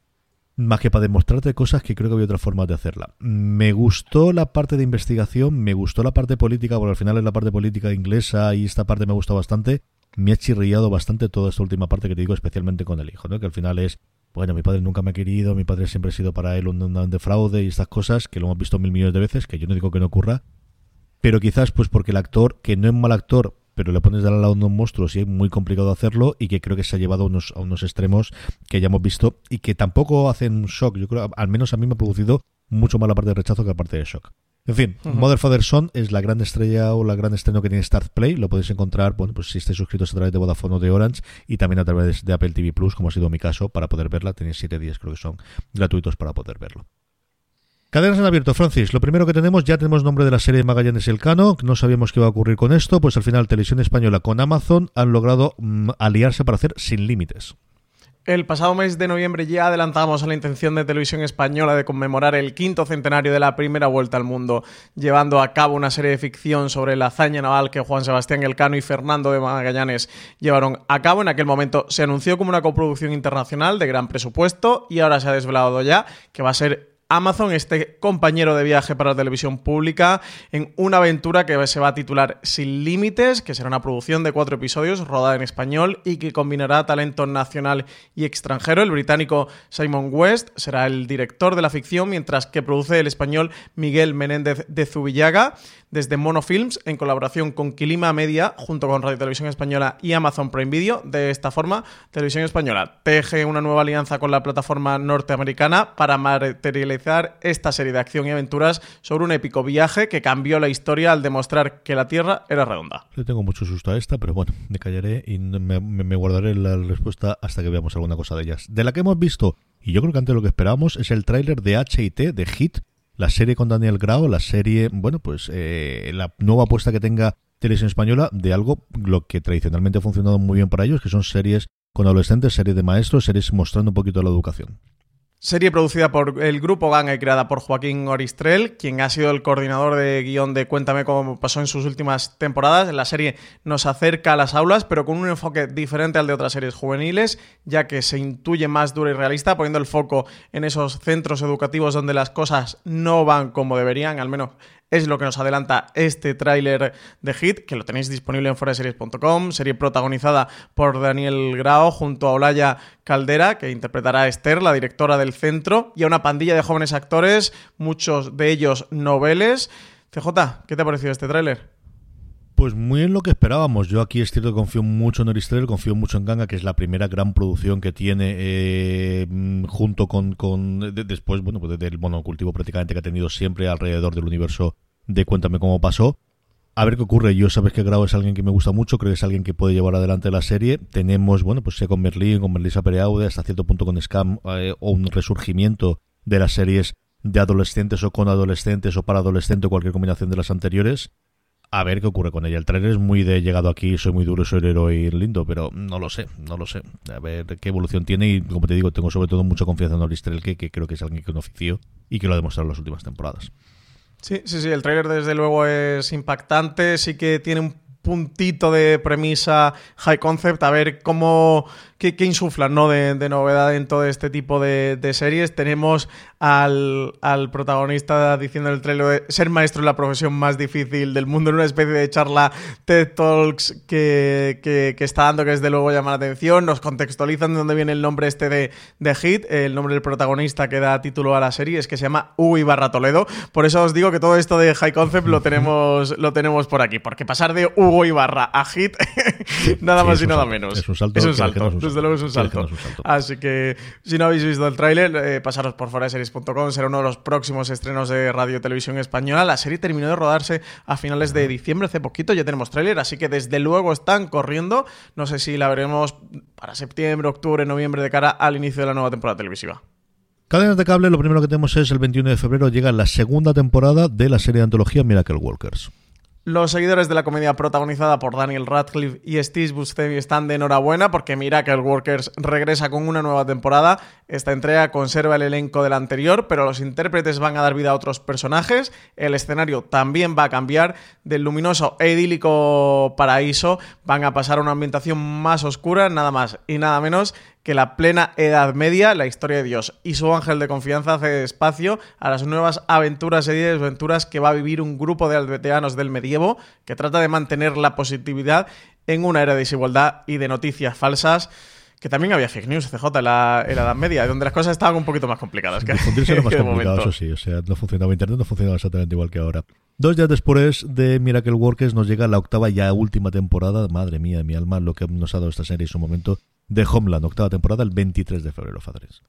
más que para demostrarte cosas que creo que había otra forma de hacerla. Me gustó la parte de investigación, me gustó la parte política, porque al final es la parte política inglesa y esta parte me gustó bastante. Me ha chirriado bastante toda esta última parte que te digo, especialmente con el hijo, ¿no? que al final es bueno, mi padre nunca me ha querido, mi padre siempre ha sido para él un, un defraude y estas cosas, que lo hemos visto mil millones de veces, que yo no digo que no ocurra, pero quizás pues porque el actor, que no es mal actor, pero le pones de al lado a unos monstruos y es muy complicado hacerlo y que creo que se ha llevado a unos, a unos extremos que ya hemos visto y que tampoco hacen un shock. Yo creo, al menos a mí me ha producido mucho más la parte de rechazo que la parte de shock. En fin, Ujú. Mother Father Son es la gran estrella o la gran estreno que tiene Start Play. Lo podéis encontrar, bueno, pues si estáis suscritos a través de Vodafone o de Orange y también a través de Apple TV Plus, como ha sido mi caso, para poder verla. Tenéis siete días, creo que son gratuitos para poder verlo. Cadenas en abierto, Francis. Lo primero que tenemos, ya tenemos nombre de la serie Magallanes Elcano. No sabíamos qué iba a ocurrir con esto. Pues al final, Televisión Española con Amazon han logrado mm, aliarse para hacer Sin Límites. El pasado mes de noviembre ya adelantamos a la intención de Televisión Española de conmemorar el quinto centenario de la primera vuelta al mundo, llevando a cabo una serie de ficción sobre la hazaña naval que Juan Sebastián Elcano y Fernando de Magallanes llevaron a cabo. En aquel momento se anunció como una coproducción internacional de gran presupuesto y ahora se ha desvelado ya que va a ser Amazon, este compañero de viaje para la televisión pública, en una aventura que se va a titular Sin Límites, que será una producción de cuatro episodios rodada en español y que combinará talento nacional y extranjero. El británico Simon West será el director de la ficción, mientras que produce el español Miguel Menéndez de Zubillaga desde Monofilms en colaboración con Quilima Media junto con Radio Televisión Española y Amazon Prime Video. De esta forma, Televisión Española teje una nueva alianza con la plataforma norteamericana para materializar esta serie de acción y aventuras sobre un épico viaje que cambió la historia al demostrar que la Tierra era redonda. Le tengo mucho susto a esta, pero bueno, me callaré y me, guardaré la respuesta hasta que veamos alguna cosa de ellas. De la que hemos visto, y yo creo que antes lo que esperábamos, es el tráiler de HIT, de Hit, la serie con Daniel Grau, la serie, bueno, pues eh, la nueva apuesta que tenga Televisión Española de algo lo que tradicionalmente ha funcionado muy bien para ellos, que son series con adolescentes, series de maestros, series mostrando un poquito la educación. Serie producida por el grupo Ganga y creada por Joaquín Oristrel, quien ha sido el coordinador de guion de Cuéntame cómo pasó en sus últimas temporadas. La serie nos acerca a las aulas, pero con un enfoque diferente al de otras series juveniles, ya que se intuye más dura y realista, poniendo el foco en esos centros educativos donde las cosas no van como deberían, al menos es lo que nos adelanta este tráiler de Hit, que lo tenéis disponible en foreseries.com, serie protagonizada por Daniel Grao junto a Olaya Caldera, que interpretará a Esther, la directora del centro, y a una pandilla de jóvenes actores, muchos de ellos noveles. CJ, ¿qué te ha parecido este tráiler? Pues muy en lo que esperábamos. Yo aquí es cierto que confío mucho en Oristrel, confío mucho en Ganga, que es la primera gran producción que tiene eh, junto con, después, bueno, pues del monocultivo prácticamente que ha tenido siempre alrededor del universo de Cuéntame cómo pasó. A ver qué ocurre. Yo sabes que Grau es alguien que me gusta mucho, creo que es alguien que puede llevar adelante la serie. Tenemos, bueno, pues sea con Berlín, con Melissa Pereaude, hasta cierto punto con Scam, eh, o un resurgimiento de las series de adolescentes o con adolescentes o para adolescentes o cualquier combinación de las anteriores a ver qué ocurre con ella. El trailer es muy de llegado aquí, soy muy duro, soy el héroe lindo, pero no lo sé, no lo sé. A ver qué evolución tiene y como te digo, tengo sobre todo mucha confianza en Oristrel, que, que creo que es alguien que un oficio y que lo ha demostrado en las últimas temporadas. Sí, sí, sí, el trailer desde luego es impactante, sí que tiene un puntito de premisa high concept, a ver cómo qué, insuflan ¿no? De, novedad en todo este tipo de, series. Tenemos al, protagonista diciendo en el trailer de ser maestro es la profesión más difícil del mundo en una especie de charla TED Talks que, está dando que desde luego llama la atención. Nos contextualizan de dónde viene el nombre este de, de Hit, el nombre del protagonista que da título a la serie es que se llama Hugo Ibarra Toledo. Por eso os digo que todo esto de high concept lo tenemos, lo tenemos por aquí, porque pasar de Hugo Ibarra a Hit, <laughs> nada más y nada menos. Es un salto. Es un salto desde luego es un salto. Así que si no habéis visto el tráiler, eh, pasaros por foraseries.com, será uno de los próximos estrenos de Radio Televisión Española. La serie terminó de rodarse a finales de diciembre, hace poquito, ya tenemos tráiler, así que desde luego están corriendo. No sé si la veremos para septiembre, octubre, noviembre, de cara al inicio de la nueva temporada televisiva. Cadenas de cable, lo primero que tenemos es el 21 de febrero llega la segunda temporada de la serie de antología Miracle Walkers. Los seguidores de la comedia protagonizada por Daniel Radcliffe y Steve Buscemi están de enhorabuena porque Miracle Workers regresa con una nueva temporada. Esta entrega conserva el elenco de la anterior, pero los intérpretes van a dar vida a otros personajes. El escenario también va a cambiar. Del luminoso e idílico paraíso van a pasar a una ambientación más oscura, nada más y nada menos que la plena Edad Media, la historia de Dios y su ángel de confianza hace espacio a las nuevas aventuras y desventuras que va a vivir un grupo de alveteranos del medievo que trata de mantener la positividad en una era de desigualdad y de noticias falsas que también había fake news, CJ, en la, Edad Media, donde las cosas estaban un poquito más complicadas. Que, <laughs> era más complicado, eso sí. O sea, no funcionaba Internet, no funcionaba exactamente igual que ahora. Dos días después de Miracle Workers nos llega la octava y ya última temporada, madre mía mi alma, lo que nos ha dado esta serie en su momento, de Homeland, octava temporada, el 23 de febrero, Fadres.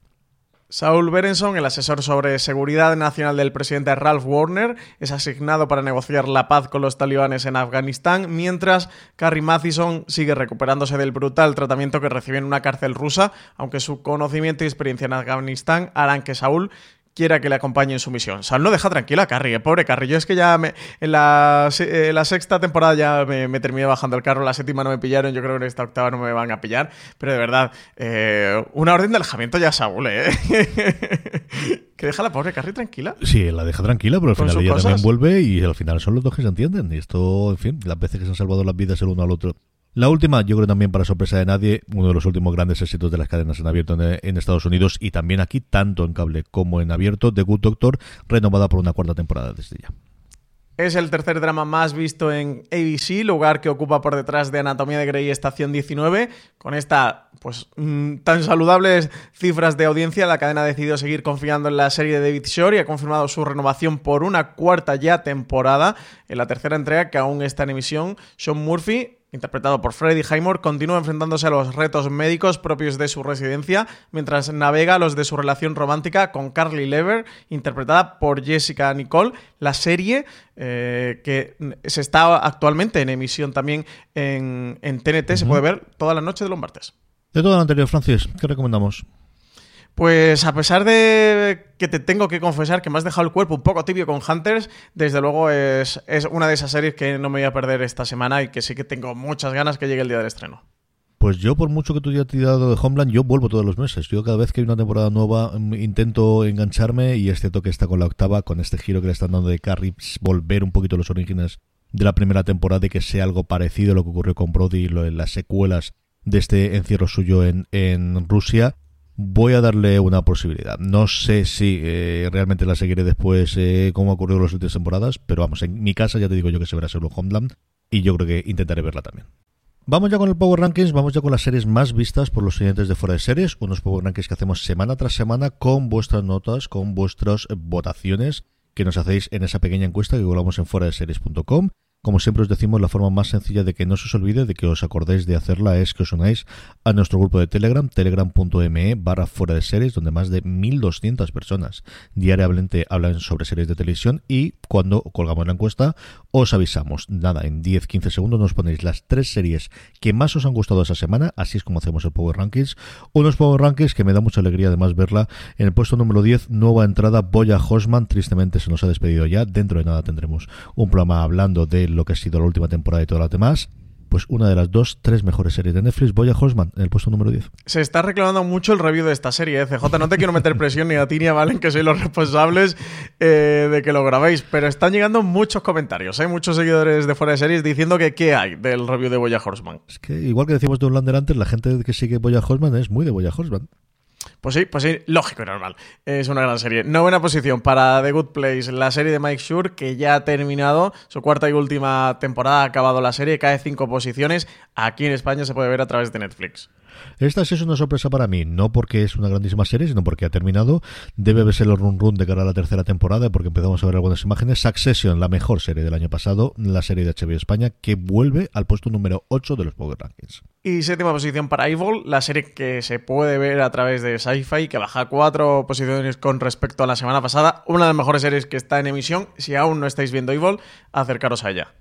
Saul Berenson, el asesor sobre seguridad nacional del presidente Ralph Warner, es asignado para negociar la paz con los talibanes en Afganistán, mientras Carrie Mathison sigue recuperándose del brutal tratamiento que recibió en una cárcel rusa, aunque su conocimiento y experiencia en Afganistán harán que Saul quiera que le acompañe en su misión. Sal no deja tranquila a Carrie, eh, pobre Carrie. Yo es que ya me, en la, eh, la sexta temporada ya me, me terminé bajando el carro, la séptima no me pillaron, yo creo que en esta octava no me van a pillar, pero de verdad, eh, una orden de alejamiento ya Saúl, ¿eh? <laughs> que deja a la pobre Carrie tranquila. Sí, la deja tranquila, pero al final ella cosas. también vuelve y al final son los dos que se entienden. Y esto, en fin, las veces que se han salvado las vidas el uno al otro. La última, yo creo también para sorpresa de nadie, uno de los últimos grandes éxitos de las cadenas en abierto en, Estados Unidos y también aquí, tanto en cable como en abierto, The Good Doctor, renovada por una cuarta temporada desde ya. Es el tercer drama más visto en ABC, lugar que ocupa por detrás de Anatomía de Grey Estación 19. Con esta, pues, mm, tan saludables cifras de audiencia, la cadena ha decidido seguir confiando en la serie de David Shore y ha confirmado su renovación por una cuarta ya temporada. En la tercera entrega, que aún está en emisión, Sean Murphy interpretado por Freddie Highmore, continúa enfrentándose a los retos médicos propios de su residencia, mientras navega los de su relación romántica con Carly Lever, interpretada por Jessica Nicole. La serie eh, que se está actualmente en emisión también en, en TNT, se puede ver toda la noche de los martes. De todo lo anterior, Francis, ¿qué recomendamos? Pues a pesar de que te tengo que confesar que me has dejado el cuerpo un poco tibio con Hunters, desde luego es, es una de esas series que no me voy a perder esta semana y que sí que tengo muchas ganas que llegue el día del estreno. Pues yo, por mucho que tú hayas tirado de Homeland, yo vuelvo todos los meses. Yo cada vez que hay una temporada nueva mm, intento engancharme y es cierto que está con la octava, con este giro que le están dando de Carrie, volver un poquito los orígenes de la primera temporada y que sea algo parecido a lo que ocurrió con Brody en las secuelas de este encierro suyo en Rusia. Voy a darle una posibilidad. No sé si eh, realmente la seguiré después eh, como ha ocurrido en las últimas temporadas, pero vamos, en mi casa ya te digo yo que se verá solo Homeland y yo creo que intentaré verla también. Vamos ya con el Power Rankings, vamos ya con las series más vistas por los oyentes de fuera de series, unos Power Rankings que hacemos semana tras semana con vuestras notas, con vuestras votaciones que nos hacéis en esa pequeña encuesta que colgamos en fuera de series.com. Como siempre os decimos, la forma más sencilla de que no se os olvide, de que os acordéis de hacerla, es que os unáis a nuestro grupo de Telegram, telegram.me barra fuera de series, donde más de 1.200 personas diariamente hablan sobre series de televisión y cuando colgamos la encuesta os avisamos. Nada, en 10-15 segundos nos ponéis las tres series que más os han gustado esa semana, así es como hacemos el Power Rankings. Unos Power Rankings que me da mucha alegría además verla. En el puesto número 10, nueva entrada, Boya Horseman, tristemente se nos ha despedido ya. Dentro de nada tendremos un programa hablando de lo que ha sido la última temporada y todas las demás. Pues una de las dos, tres mejores series de Netflix, Boya Horseman, en el puesto número 10. Se está reclamando mucho el review de esta serie, ¿eh? CJ. No te quiero meter presión ni a ti ni a Valen, que sois los responsables eh, de que lo grabéis, pero están llegando muchos comentarios. Hay muchos seguidores de fuera de series diciendo que qué hay del review de Boya Horseman. Es que igual que decíamos de Outlander antes, la gente que sigue Boya Horseman es muy de Boya Horseman. Pues sí, pues sí, lógico y normal. Es una gran serie. Novena posición para The Good Place, la serie de Mike Shure, que ya ha terminado su cuarta y última temporada, ha acabado la serie, cae cinco posiciones. Aquí en España se puede ver a través de Netflix. Esta sí es una sorpresa para mí, no porque es una grandísima serie, sino porque ha terminado. Debe verse el run run de cara a la tercera temporada, porque empezamos a ver algunas imágenes. Succession, la mejor serie del año pasado, la serie de HBO España, que vuelve al puesto número 8 de los Power Rankings. Y séptima posición para Evil, la serie que se puede ver a través de Sci-Fi, que baja cuatro posiciones con respecto a la semana pasada. Una de las mejores series que está en emisión. Si aún no estáis viendo Evil, acercaros a ella.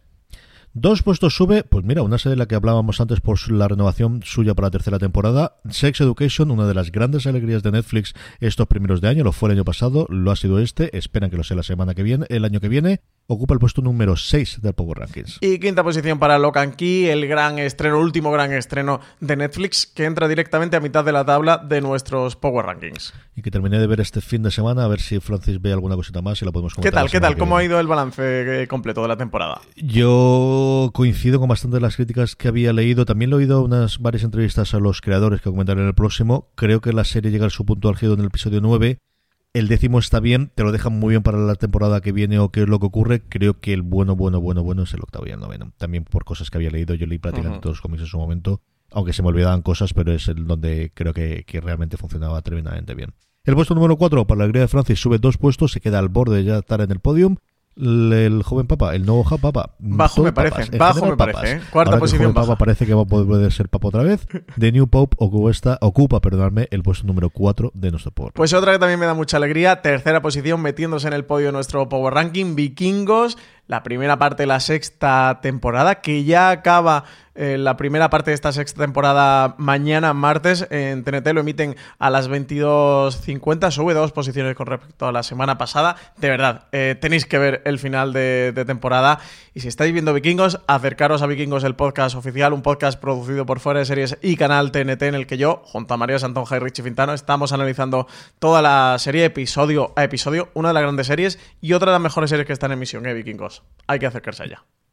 Dos puestos sube, pues mira, una serie de la que hablábamos antes por la renovación suya para la tercera temporada, Sex Education, una de las grandes alegrías de Netflix estos primeros de año, lo fue el año pasado, lo ha sido este, esperan que lo sea la semana que viene, el año que viene, ocupa el puesto número 6 del Power Rankings. Y quinta posición para Lock and Key, el gran estreno, último gran estreno de Netflix, que entra directamente a mitad de la tabla de nuestros Power Rankings. Y que terminé de ver este fin de semana, a ver si Francis ve alguna cosita más y la podemos ¿Qué comentar. tal? la ¿Qué tal? ¿Cómo ha ido el balance eh, completo de la temporada? Yo coincido con bastante de las críticas que había leído. También lo he oído unas varias entrevistas a los creadores que comentaré en el próximo. Creo que la serie llega a su punto álgido en el episodio 9. El décimo está bien, te lo dejan muy bien para la temporada que viene o qué es lo que ocurre. Creo que el bueno, bueno, bueno, bueno es el octavo y el noveno. También por cosas que había leído, yo leí prácticamente todos los cómics en su momento, aunque se me olvidaban cosas, pero es el donde creo que, que realmente funcionaba tremendamente bien. El puesto número 4 para la alegría de Francis sube dos puestos, se queda al borde de ya estar en el podium. El, joven papa, el nuevo papa. Bajo todo me parece, papas, bajo me parece. ¿eh? Cuarta Ahora que el posición joven papa parece que va a poder ser papa otra vez. The New Pope ocupa, ocupa perdonadme, el puesto número 4 de nuestro Power. Pues otra que también me da mucha alegría, tercera posición metiéndose en el podio de nuestro Power Ranking, Vikingos, la primera parte de la sexta temporada, que ya acaba eh, la primera parte de esta sexta temporada mañana, martes, en TNT lo emiten a las 22.50, sube dos posiciones con respecto a la semana pasada. De verdad, eh, tenéis que ver el final de, temporada. Y si estáis viendo Vikingos, acercaros a Vikingos, el podcast oficial, un podcast producido por Fuera de Series y canal TNT, en el que yo, junto a María Santonja y Richie Fintano, estamos analizando toda la serie episodio a episodio, una de las grandes series y otra de las mejores series que están en emisión, ¿eh, Vikingos? Hay que acercarse allá.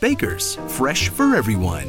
Bakers, fresh for everyone.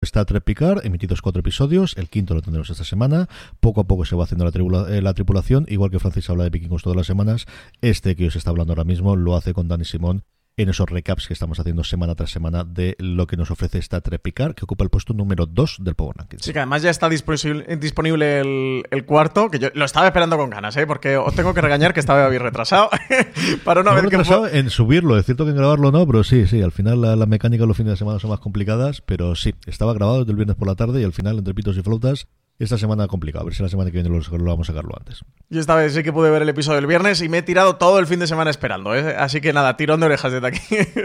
Está Trek Picard, emitidos cuatro episodios, el quinto lo tendremos esta semana, poco a poco se va haciendo la, eh, la tripulación, igual que Francis habla de Vikingos todas las semanas, este que os está hablando ahora mismo lo hace con Danny Simón en esos recaps que estamos haciendo semana tras semana de lo que nos ofrece esta Trepicar, que ocupa el puesto número 2 del Power Rankings. Sí, que además ya está disponible, disponible el, el, cuarto, que yo lo estaba esperando con ganas, ¿eh? porque os tengo que regañar que estaba bien retrasado. <laughs> para una no vez retrasado que... en subirlo, es cierto que en grabarlo no, pero sí, sí, al final la, la mecánica los fines de semana son más complicadas, pero sí, estaba grabado desde el viernes por la tarde y al final, entre pitos y flautas, esta semana complicado. A ver si la semana que viene lo, vamos a sacarlo antes. Yo esta vez sí que pude ver el episodio del viernes y me he tirado todo el fin de semana esperando. ¿eh? Así que nada, tirón de orejas desde aquí.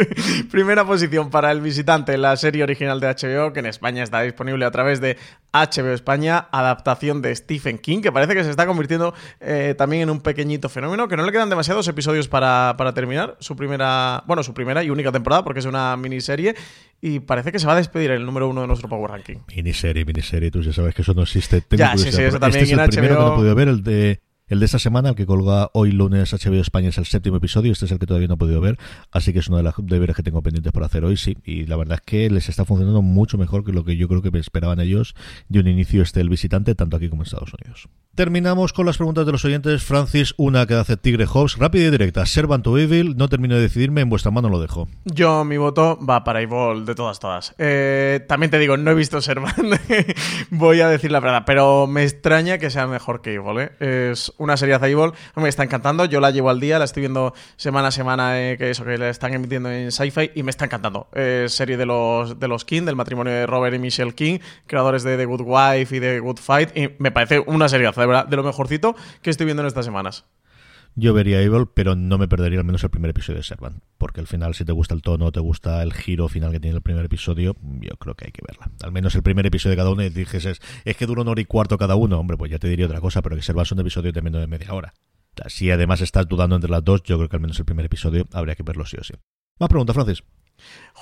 <laughs> Primera posición para el visitante, la serie original de HBO, que en España está disponible a través de HBO España, adaptación de Stephen King, que parece que se está convirtiendo eh, también en un pequeñito fenómeno, que no le quedan demasiados episodios para, para terminar su primera, bueno, su primera y única temporada, porque es una miniserie y parece que se va a despedir el número uno de nuestro Power Ranking. Miniserie, miniserie, tú ya sabes que eso no existe. Tengo ya, sí, sí, eso también este es el primero que no he podido ver, el de, el de esta semana, el que colga hoy lunes HBO España, es el séptimo episodio, este es el que todavía no he podido ver, así que es uno de los deberes que tengo pendientes para hacer hoy, sí, y la verdad es que les está funcionando mucho mejor que lo que yo creo que esperaban ellos de un inicio este el visitante, tanto aquí como en Estados Unidos. Terminamos con las preguntas de los oyentes. Francis, una que hace Tigre Hobbs, rápida y directa. Servant to Evil, no termino de decidirme, en vuestra mano lo dejo. Yo, mi voto va para Evil de todas, todas. Eh, también te digo, no he visto Servant, <laughs> voy a decir la verdad, pero me extraña que sea mejor que Evil. ¿eh? Es una serie de Evil, me está encantando, yo la llevo al día, la estoy viendo semana a semana, eh, que eso que la están emitiendo en Sci-Fi y me está encantando. Es serie de los, de los King, del matrimonio de Robert y Michelle King, creadores de The Good Wife y de Good Fight, y me parece una serie de verdad, de lo mejorcito que estoy viendo en estas semanas. Yo vería Evil, pero no me perdería al menos el primer episodio de Servant. Porque al final, si te gusta el tono, te gusta el giro final que tiene el primer episodio, yo creo que hay que verla. Al menos el primer episodio de cada uno, y dices, es, es que dura una hora y cuarto cada uno. Hombre, pues ya te diría otra cosa, pero que Servant son episodios de menos de media hora. Si además estás dudando entre las dos, yo creo que al menos el primer episodio habría que verlo sí o sí. Más pregunta, Francis.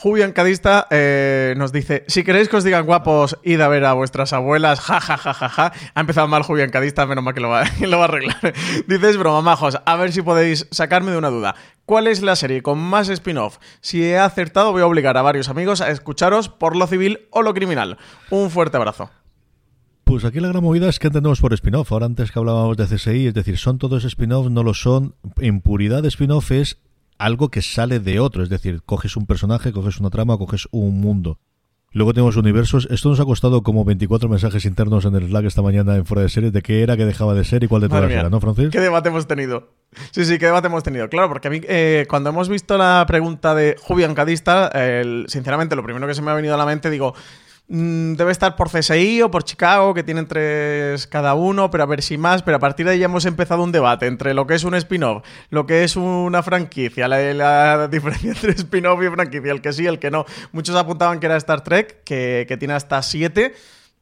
Julian Cadista eh, nos dice: Si queréis que os digan guapos, id a ver a vuestras abuelas. Ja, ja, ja, ja, ja. Ha empezado mal Julian Cadista, menos mal que lo va, <laughs> lo va a arreglar. Dices, broma, majos. A ver si podéis sacarme de una duda. ¿Cuál es la serie con más spin-off? Si he acertado, voy a obligar a varios amigos a escucharos por lo civil o lo criminal. Un fuerte abrazo. Pues aquí la gran movida es que entendemos por spin-off. Ahora antes que hablábamos de CSI, es decir, son todos spin-off, no lo son. En puridad spin-off es algo que sale de otro, es decir, coges un personaje, coges una trama, coges un mundo. Luego tenemos universos. Esto nos ha costado como 24 mensajes internos en el Slack esta mañana en fuera de series de qué era, qué dejaba de ser y cuál de todas era, ¿no, Francis? ¿Qué debate hemos tenido? Sí, sí, qué debate hemos tenido. Claro, porque a mí, eh, cuando hemos visto la pregunta de Julian Cadista, eh, sinceramente, lo primero que se me ha venido a la mente, digo, debe estar por CSI o por Chicago, que tienen tres cada uno, pero a ver si más. Pero a partir de ahí ya hemos empezado un debate entre lo que es un spin-off, lo que es una franquicia, la, la diferencia <laughs> entre spin-off y franquicia, el que sí, el que no. Muchos apuntaban que era Star Trek, que, que tiene hasta siete.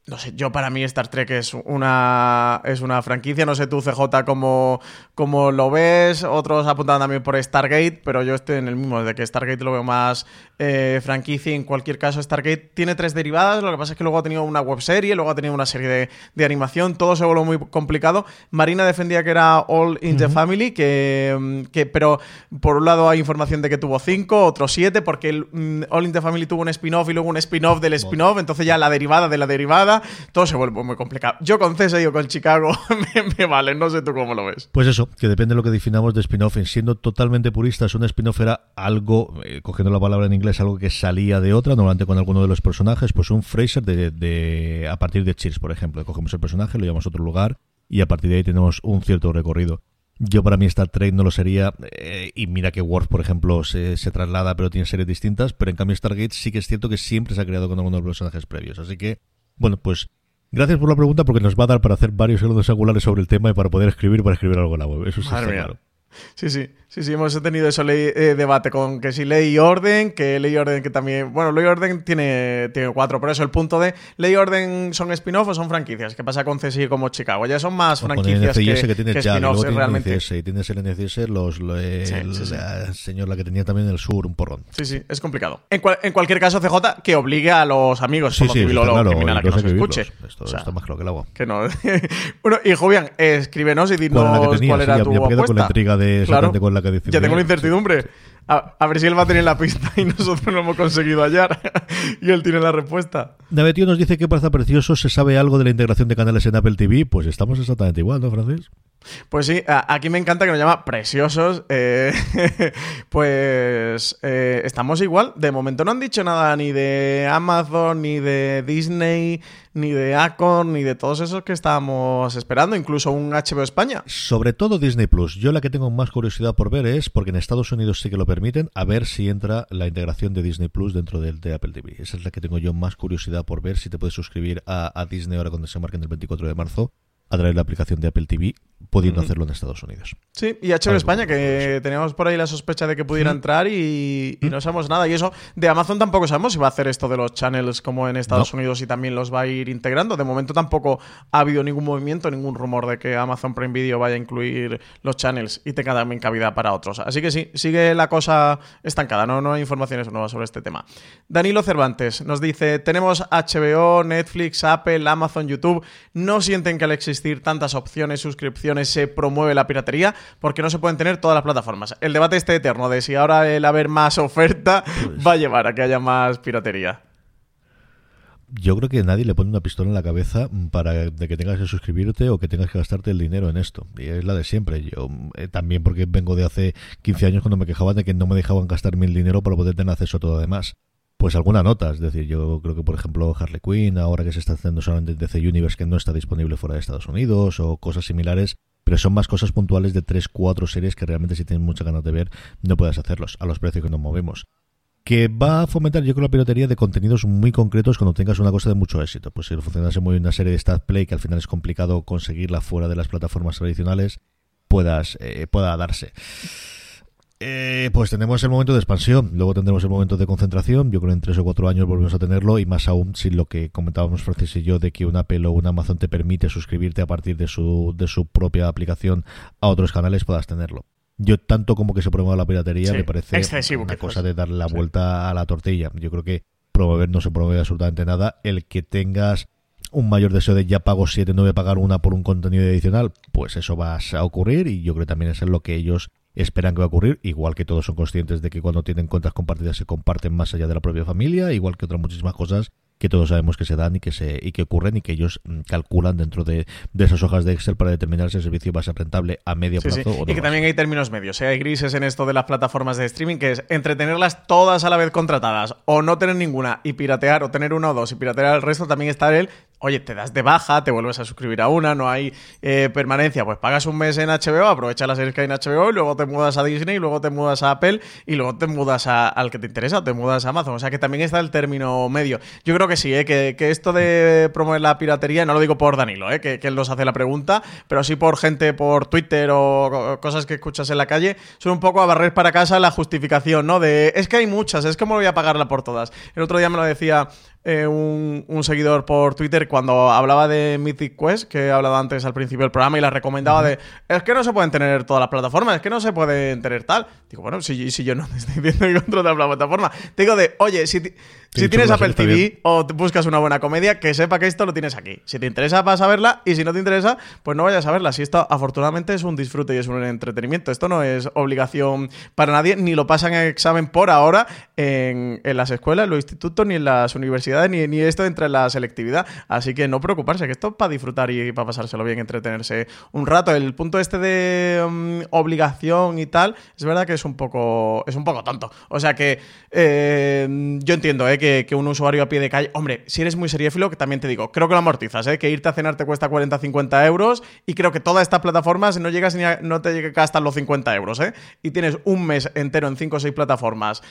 No sé, yo para mí Star Trek es una, es una franquicia. No sé tú, CJ, cómo, cómo lo ves. Otros apuntaban también por Stargate, pero yo estoy en el mismo, de que Stargate lo veo más eh, franquicia. En cualquier caso, Stargate tiene tres derivadas. Lo que pasa es que luego ha tenido una webserie, luego ha tenido una serie de, de animación. Todo se volvió muy complicado. Marina defendía que era All in the Family, que, que, pero por un lado hay información de que tuvo cinco, otros siete, porque el, mm, All in the Family tuvo un spin-off y luego un spin-off del spin-off. Entonces ya la derivada de la derivada. Todo se vuelve muy complicado. Yo con CSI o con Chicago <laughs> me, vale, no sé tú cómo lo ves. Pues eso, que depende de lo que definamos de spin-off. Siendo totalmente puristas, un spin-off era algo, eh, cogiendo la palabra en inglés, algo que salía de otra, normalmente con alguno de los personajes, pues un Fraser de, de a partir de Cheers, por ejemplo. Cogemos el personaje, lo llevamos a otro lugar y a partir de ahí tenemos un cierto recorrido. Yo para mí Star Trek no lo sería, eh, y mira que Worf, por ejemplo, se, se, traslada, pero tiene series distintas, pero en cambio Stargate sí que es cierto que siempre se ha creado con algunos personajes previos. Así que, bueno, pues gracias por la pregunta porque nos va a dar para hacer varios saludos angulares sobre el tema y para poder escribir, para escribir algo en la web. Eso sí Madre está claro. Sí, sí, sí, sí, hemos tenido ese eh, debate con que si ley y orden, que ley y orden que también, bueno, ley y orden tiene, tiene cuatro, por eso el punto de ley y orden son spin-off o son franquicias, ¿qué pasa con CSI como Chicago? Ya son más O con franquicias el que, NCIS que, tienes que ya, y luego spin-offs tienes realmente. NCIS, y tienes el NCIS, los, lo- el, Sí, sí, sí. la señor la que tenía también en el sur, un porrón. Sí, sí, es complicado. En, cual- en cualquier caso, CJ, que obligue a los amigos, Sí, sí, civil o claro, criminal, a que nos escuche. Esto O sea, está más claro que el agua. que no. <laughs> bueno, y Julián, escríbenos y ¿Cuál era la que dinos tenías? cuál era Sí, ya- tu ya apuesta. con la intriga de Claro. cuál es la que dice Ya tengo la incertidumbre. A, a ver si él va a tener la pista y nosotros no hemos conseguido hallar. <laughs> y él tiene la respuesta. David Tío nos dice que parece precioso, ¿se sabe algo de la integración de canales en Apple TV? Pues estamos exactamente igual, ¿no, Francis? Pues sí, aquí me encanta que nos llama preciosos. eh, <laughs> pues eh, estamos igual. De momento no han dicho nada ni de Amazon, ni de Disney, ni de Acorn, ni de todos esos que estábamos esperando. Incluso un HBO España. Sobre todo Disney Plus. Yo la que tengo más curiosidad por ver es, porque en Estados Unidos sí que lo permiten, a ver si entra la integración de Disney Plus dentro del de Apple TV. Esa es la que tengo yo más curiosidad por ver si te puedes suscribir a, a Disney ahora cuando se marquen el 24 de marzo a través de la aplicación de Apple TV, pudiendo hacerlo en Estados Unidos. Sí, y HBO España, que teníamos por ahí la sospecha de que pudiera entrar y, y no sabemos nada. Y eso, de Amazon tampoco sabemos si va a hacer esto de los channels como en Estados No. Unidos y también los va a ir integrando. De momento tampoco ha habido ningún movimiento, ningún rumor de que Amazon Prime Video vaya a incluir los channels y tenga también cabida para otros. Así que sí, sigue la cosa estancada, no, no hay informaciones nuevas sobre este tema. Danilo Cervantes nos dice, tenemos HBO, Netflix, Apple, Amazon, YouTube. ¿No sienten que al existir tantas opciones, suscripciones, se promueve la piratería? Porque no se pueden tener todas las plataformas. El debate este eterno de si ahora el haber más oferta va a llevar a que haya más piratería. Yo creo que nadie le pone una pistola en la cabeza para de que tengas que suscribirte o que tengas que gastarte el dinero en esto. Y es la de siempre. Yo eh, también porque vengo de hace 15 años cuando me quejaban de que no me dejaban gastarme el dinero para poder tener acceso a todo demás. Pues alguna nota, es decir, yo creo que por ejemplo Harley Quinn, ahora que se está haciendo solamente en DC Universe que no está disponible fuera de Estados Unidos o cosas similares, pero son más cosas puntuales de 3, 4 series que realmente si tienes muchas ganas de ver no puedes hacerlos a los precios que nos movemos que va a fomentar, yo creo, la piratería de contenidos muy concretos cuando tengas una cosa de mucho éxito. Pues si funcionase muy bien una serie de Stat Play, que al final es complicado conseguirla fuera de las plataformas tradicionales, puedas, eh, pueda darse. Eh, pues tenemos el momento de expansión, luego tendremos el momento de concentración. Yo creo que en tres o cuatro años volvemos a tenerlo, y más aún si lo que comentábamos Francis y yo de que un Apple o un Amazon te permite suscribirte a partir de su, de su propia aplicación a otros canales, puedas tenerlo. Yo, tanto como que se promueva la piratería, Sí, me parece excesivo, una cosa de darle la vuelta a la tortilla. Yo creo que promover no se promueve absolutamente nada. El que tengas un mayor deseo de ya pago 7, no voy a pagar una por un contenido adicional, pues eso va a ocurrir y yo creo que también es lo que ellos esperan que va a ocurrir, igual que todos son conscientes de que cuando tienen cuentas compartidas se comparten más allá de la propia familia, igual que otras muchísimas cosas que todos sabemos que se dan y que se y que ocurren y que ellos mm, calculan dentro de, de esas hojas de Excel para determinar si el servicio va a ser rentable a medio Sí, sí. plazo o no. Y que también hay términos medios. ¿eh? Hay grises en esto de las plataformas de streaming, que es entretenerlas todas a la vez contratadas, o no tener ninguna y piratear, o tener una o dos y piratear el resto. También está el, oye, te das de baja, te vuelves a suscribir a una, no hay eh, permanencia. Pues pagas un mes en HBO, aprovecha las series que hay en HBO, y luego te mudas a Disney, luego te mudas a Apple, y luego te mudas a- al que te interesa, te mudas a Amazon. O sea que también está el término medio. Yo creo que sí, ¿eh? que, que esto de promover la piratería, no lo digo por Danilo, ¿eh? que, él nos hace la pregunta, pero sí por gente por Twitter o co- cosas que escuchas en la calle, son un poco a barrer para casa la justificación, ¿no? De es que hay muchas, es que voy a pagarla por todas. El otro día me lo decía eh, un, un seguidor por Twitter cuando hablaba de Mythic Quest, que he hablado antes al principio del programa, y la recomendaba de es que no se pueden tener todas las plataformas, es que no se pueden tener tal. Digo, bueno, si, si yo no te <laughs> estoy diciendo que contra la plataforma, te digo de, oye, si, ti- Si tienes Apple TV o buscas una buena comedia, que sepa que esto lo tienes aquí. Si te interesa, vas a verla y si no te interesa, pues no vayas a verla. Si esto afortunadamente es un disfrute y es un entretenimiento. Esto no es obligación para nadie, ni lo pasan en examen por ahora en, en las escuelas, en los institutos, ni en las universidades, ni, ni esto entre la selectividad. Así que no preocuparse, que esto es para disfrutar y para pasárselo bien, entretenerse un rato. El punto este de mm, obligación y tal, es verdad que es un poco, es un poco tonto. O sea que eh, yo entiendo eh, que, un usuario a pie de calle, hombre, si eres muy seriéfilo, que también te digo, creo que lo amortizas, eh, que irte a cenar te cuesta 40-50 euros y creo que todas estas plataformas no llegas ni a- no te llega hasta los 50 euros, ¿eh? Y tienes un mes entero en 5 o 6 plataformas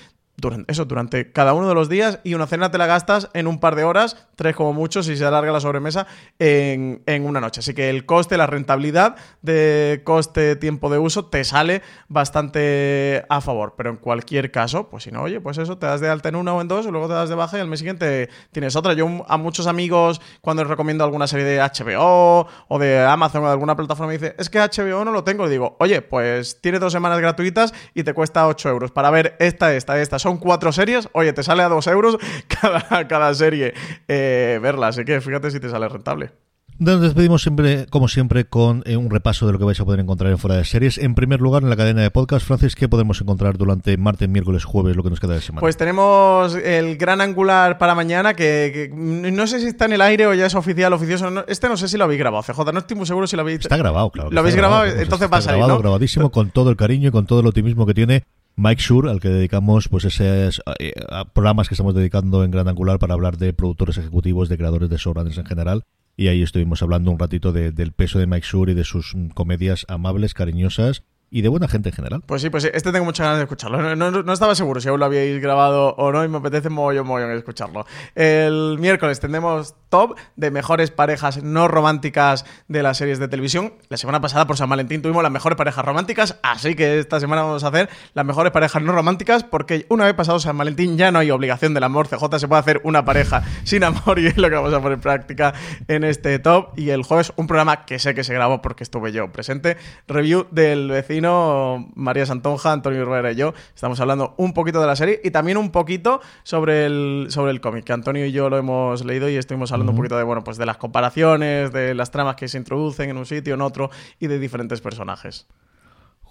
durante, eso, durante cada uno de los días y una cena te la gastas en un par de horas, tres como mucho, si se alarga la sobremesa, en, en una noche. Así que el coste, la rentabilidad de coste, tiempo de uso, te sale bastante a favor. Pero en cualquier caso, pues si no, oye, pues eso, te das de alta en una o en dos, y luego te das de baja y al mes siguiente tienes otra. Yo a muchos amigos, cuando les recomiendo alguna serie de HBO o de Amazon o de alguna plataforma, me dice, es que HBO no lo tengo. Y digo, oye, pues tiene dos semanas gratuitas y te cuesta 8 euros para ver esta, esta, esta. Son cuatro series, oye, te sale a 2 euros cada, cada serie eh, verla. Así que fíjate si te sale rentable. Nos despedimos siempre, como siempre, con eh, un repaso de lo que vais a poder encontrar en Fuera de Series. En primer lugar, en la cadena de podcast, Francis, ¿qué podemos encontrar durante martes, miércoles, jueves, lo que nos queda de semana? Pues tenemos el gran angular para mañana, que, que no sé si está en el aire o ya es oficial, oficioso. no- este no sé si lo habéis grabado, CJ. No estoy muy seguro si lo habéis. Está grabado, claro. ¿Lo habéis grabado? Entonces va a salir, grabado, ¿no? grabadísimo, con todo el cariño y con todo el optimismo que tiene Mike Shure, al que dedicamos pues esos eh, programas que estamos dedicando en Gran Angular para hablar de productores ejecutivos, de creadores de showrunners en general. Y ahí estuvimos hablando un ratito de- del peso de Mike Shure y de sus mm, comedias amables, cariñosas y de buena gente en general. Pues sí, pues sí, este tengo muchas ganas de escucharlo. No, no- estaba seguro si aún lo habíais grabado o no y me apetece mogollón, mogollón escucharlo. El miércoles tendremos top de mejores parejas no románticas de las series de televisión. La semana pasada por San Valentín tuvimos las mejores parejas románticas, así que esta semana vamos a hacer las mejores parejas no románticas porque una vez pasado San Valentín ya no hay obligación del amor. CJ se puede hacer una pareja <laughs> sin amor y es lo que vamos a poner en práctica en este top. Y el jueves un programa que sé que se grabó porque estuve yo presente, review del vecino María Santonja, Antonio Rivera y yo. Estamos hablando un poquito de la serie y también un poquito sobre el, sobre el cómic, que Antonio y yo lo hemos leído y estuvimos hablando un poquito de, bueno, pues de las comparaciones, de las tramas que se introducen en un sitio, en otro y de diferentes personajes.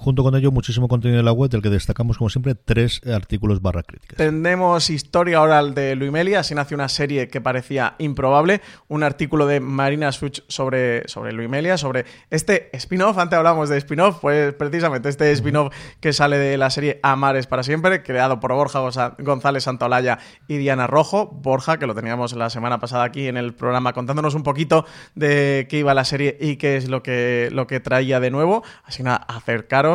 Junto con ello, muchísimo contenido en la web, del que destacamos, como siempre, tres artículos barra críticas. Tenemos historia oral de Luimelia, así nace una serie que parecía improbable, un artículo de Marina Such sobre, sobre Luimelia, sobre este spin-off, antes hablábamos de spin-off, pues precisamente este spin-off que sale de la serie Amares para siempre, creado por Borja González Santolaya y Diana Rojo, Borja, que lo teníamos la semana pasada aquí en el programa contándonos un poquito de qué iba la serie y qué es lo que, lo que traía de nuevo, así nada, acercaros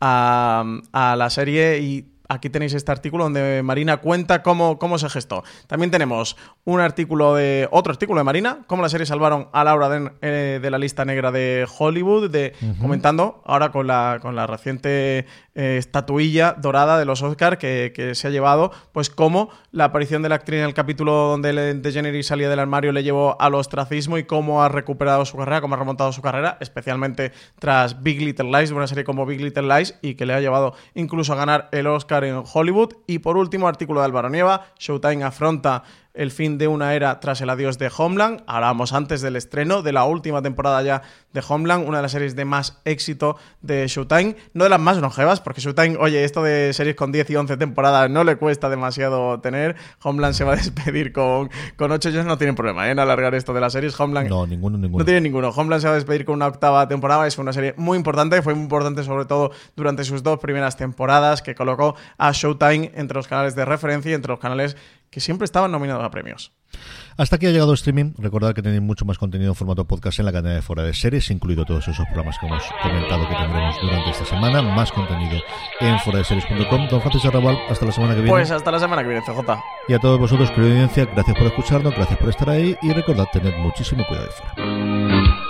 a, a la serie y Aquí tenéis este artículo donde Marina cuenta cómo, cómo se gestó. También tenemos un artículo de. otro artículo de Marina, cómo la serie salvaron a Laura eh, de la lista negra de Hollywood, de, comentando ahora con la, con la reciente eh, estatuilla dorada de los Oscar que, que se ha llevado, pues cómo la aparición de la actriz en el capítulo donde le- DeGeneres salía del armario le llevó al ostracismo y cómo ha recuperado su carrera, cómo ha remontado su carrera, especialmente tras Big Little Lies, una serie como Big Little Lies y que le ha llevado incluso a ganar el Oscar en Hollywood. Y por último, artículo de Álvaro Nieva, Showtime afronta el fin de una era tras el adiós de Homeland. Hablábamos antes del estreno de la última temporada ya de Homeland, una de las series de más éxito de Showtime, no de las más longevas, porque Showtime, oye, esto de series con 10 y 11 temporadas no le cuesta demasiado tener. Homeland se va a <laughs> despedir con, con 8, ellos no tienen problema ¿eh? en alargar esto de las series. Homeland No, ninguno, ninguno. no tiene ninguno. Homeland se va a despedir con una octava temporada. Es una serie muy importante. Fue muy importante sobre todo durante sus dos primeras temporadas que colocó a Showtime entre los canales de referencia y entre los canales que siempre estaban nominados a premios. Hasta aquí ha llegado el streaming. Recordad que tenéis mucho más contenido en formato podcast en la cadena de Fuera de Series, incluido todos esos programas que hemos comentado que tendremos durante esta semana. Más contenido en fueradeseries.com. Don Francis Arrabal, hasta la semana que viene. Pues hasta la semana que viene, CJ. Y a todos vosotros, querida audiencia, gracias por escucharnos, gracias por estar ahí y recordad tener muchísimo cuidado de fuera.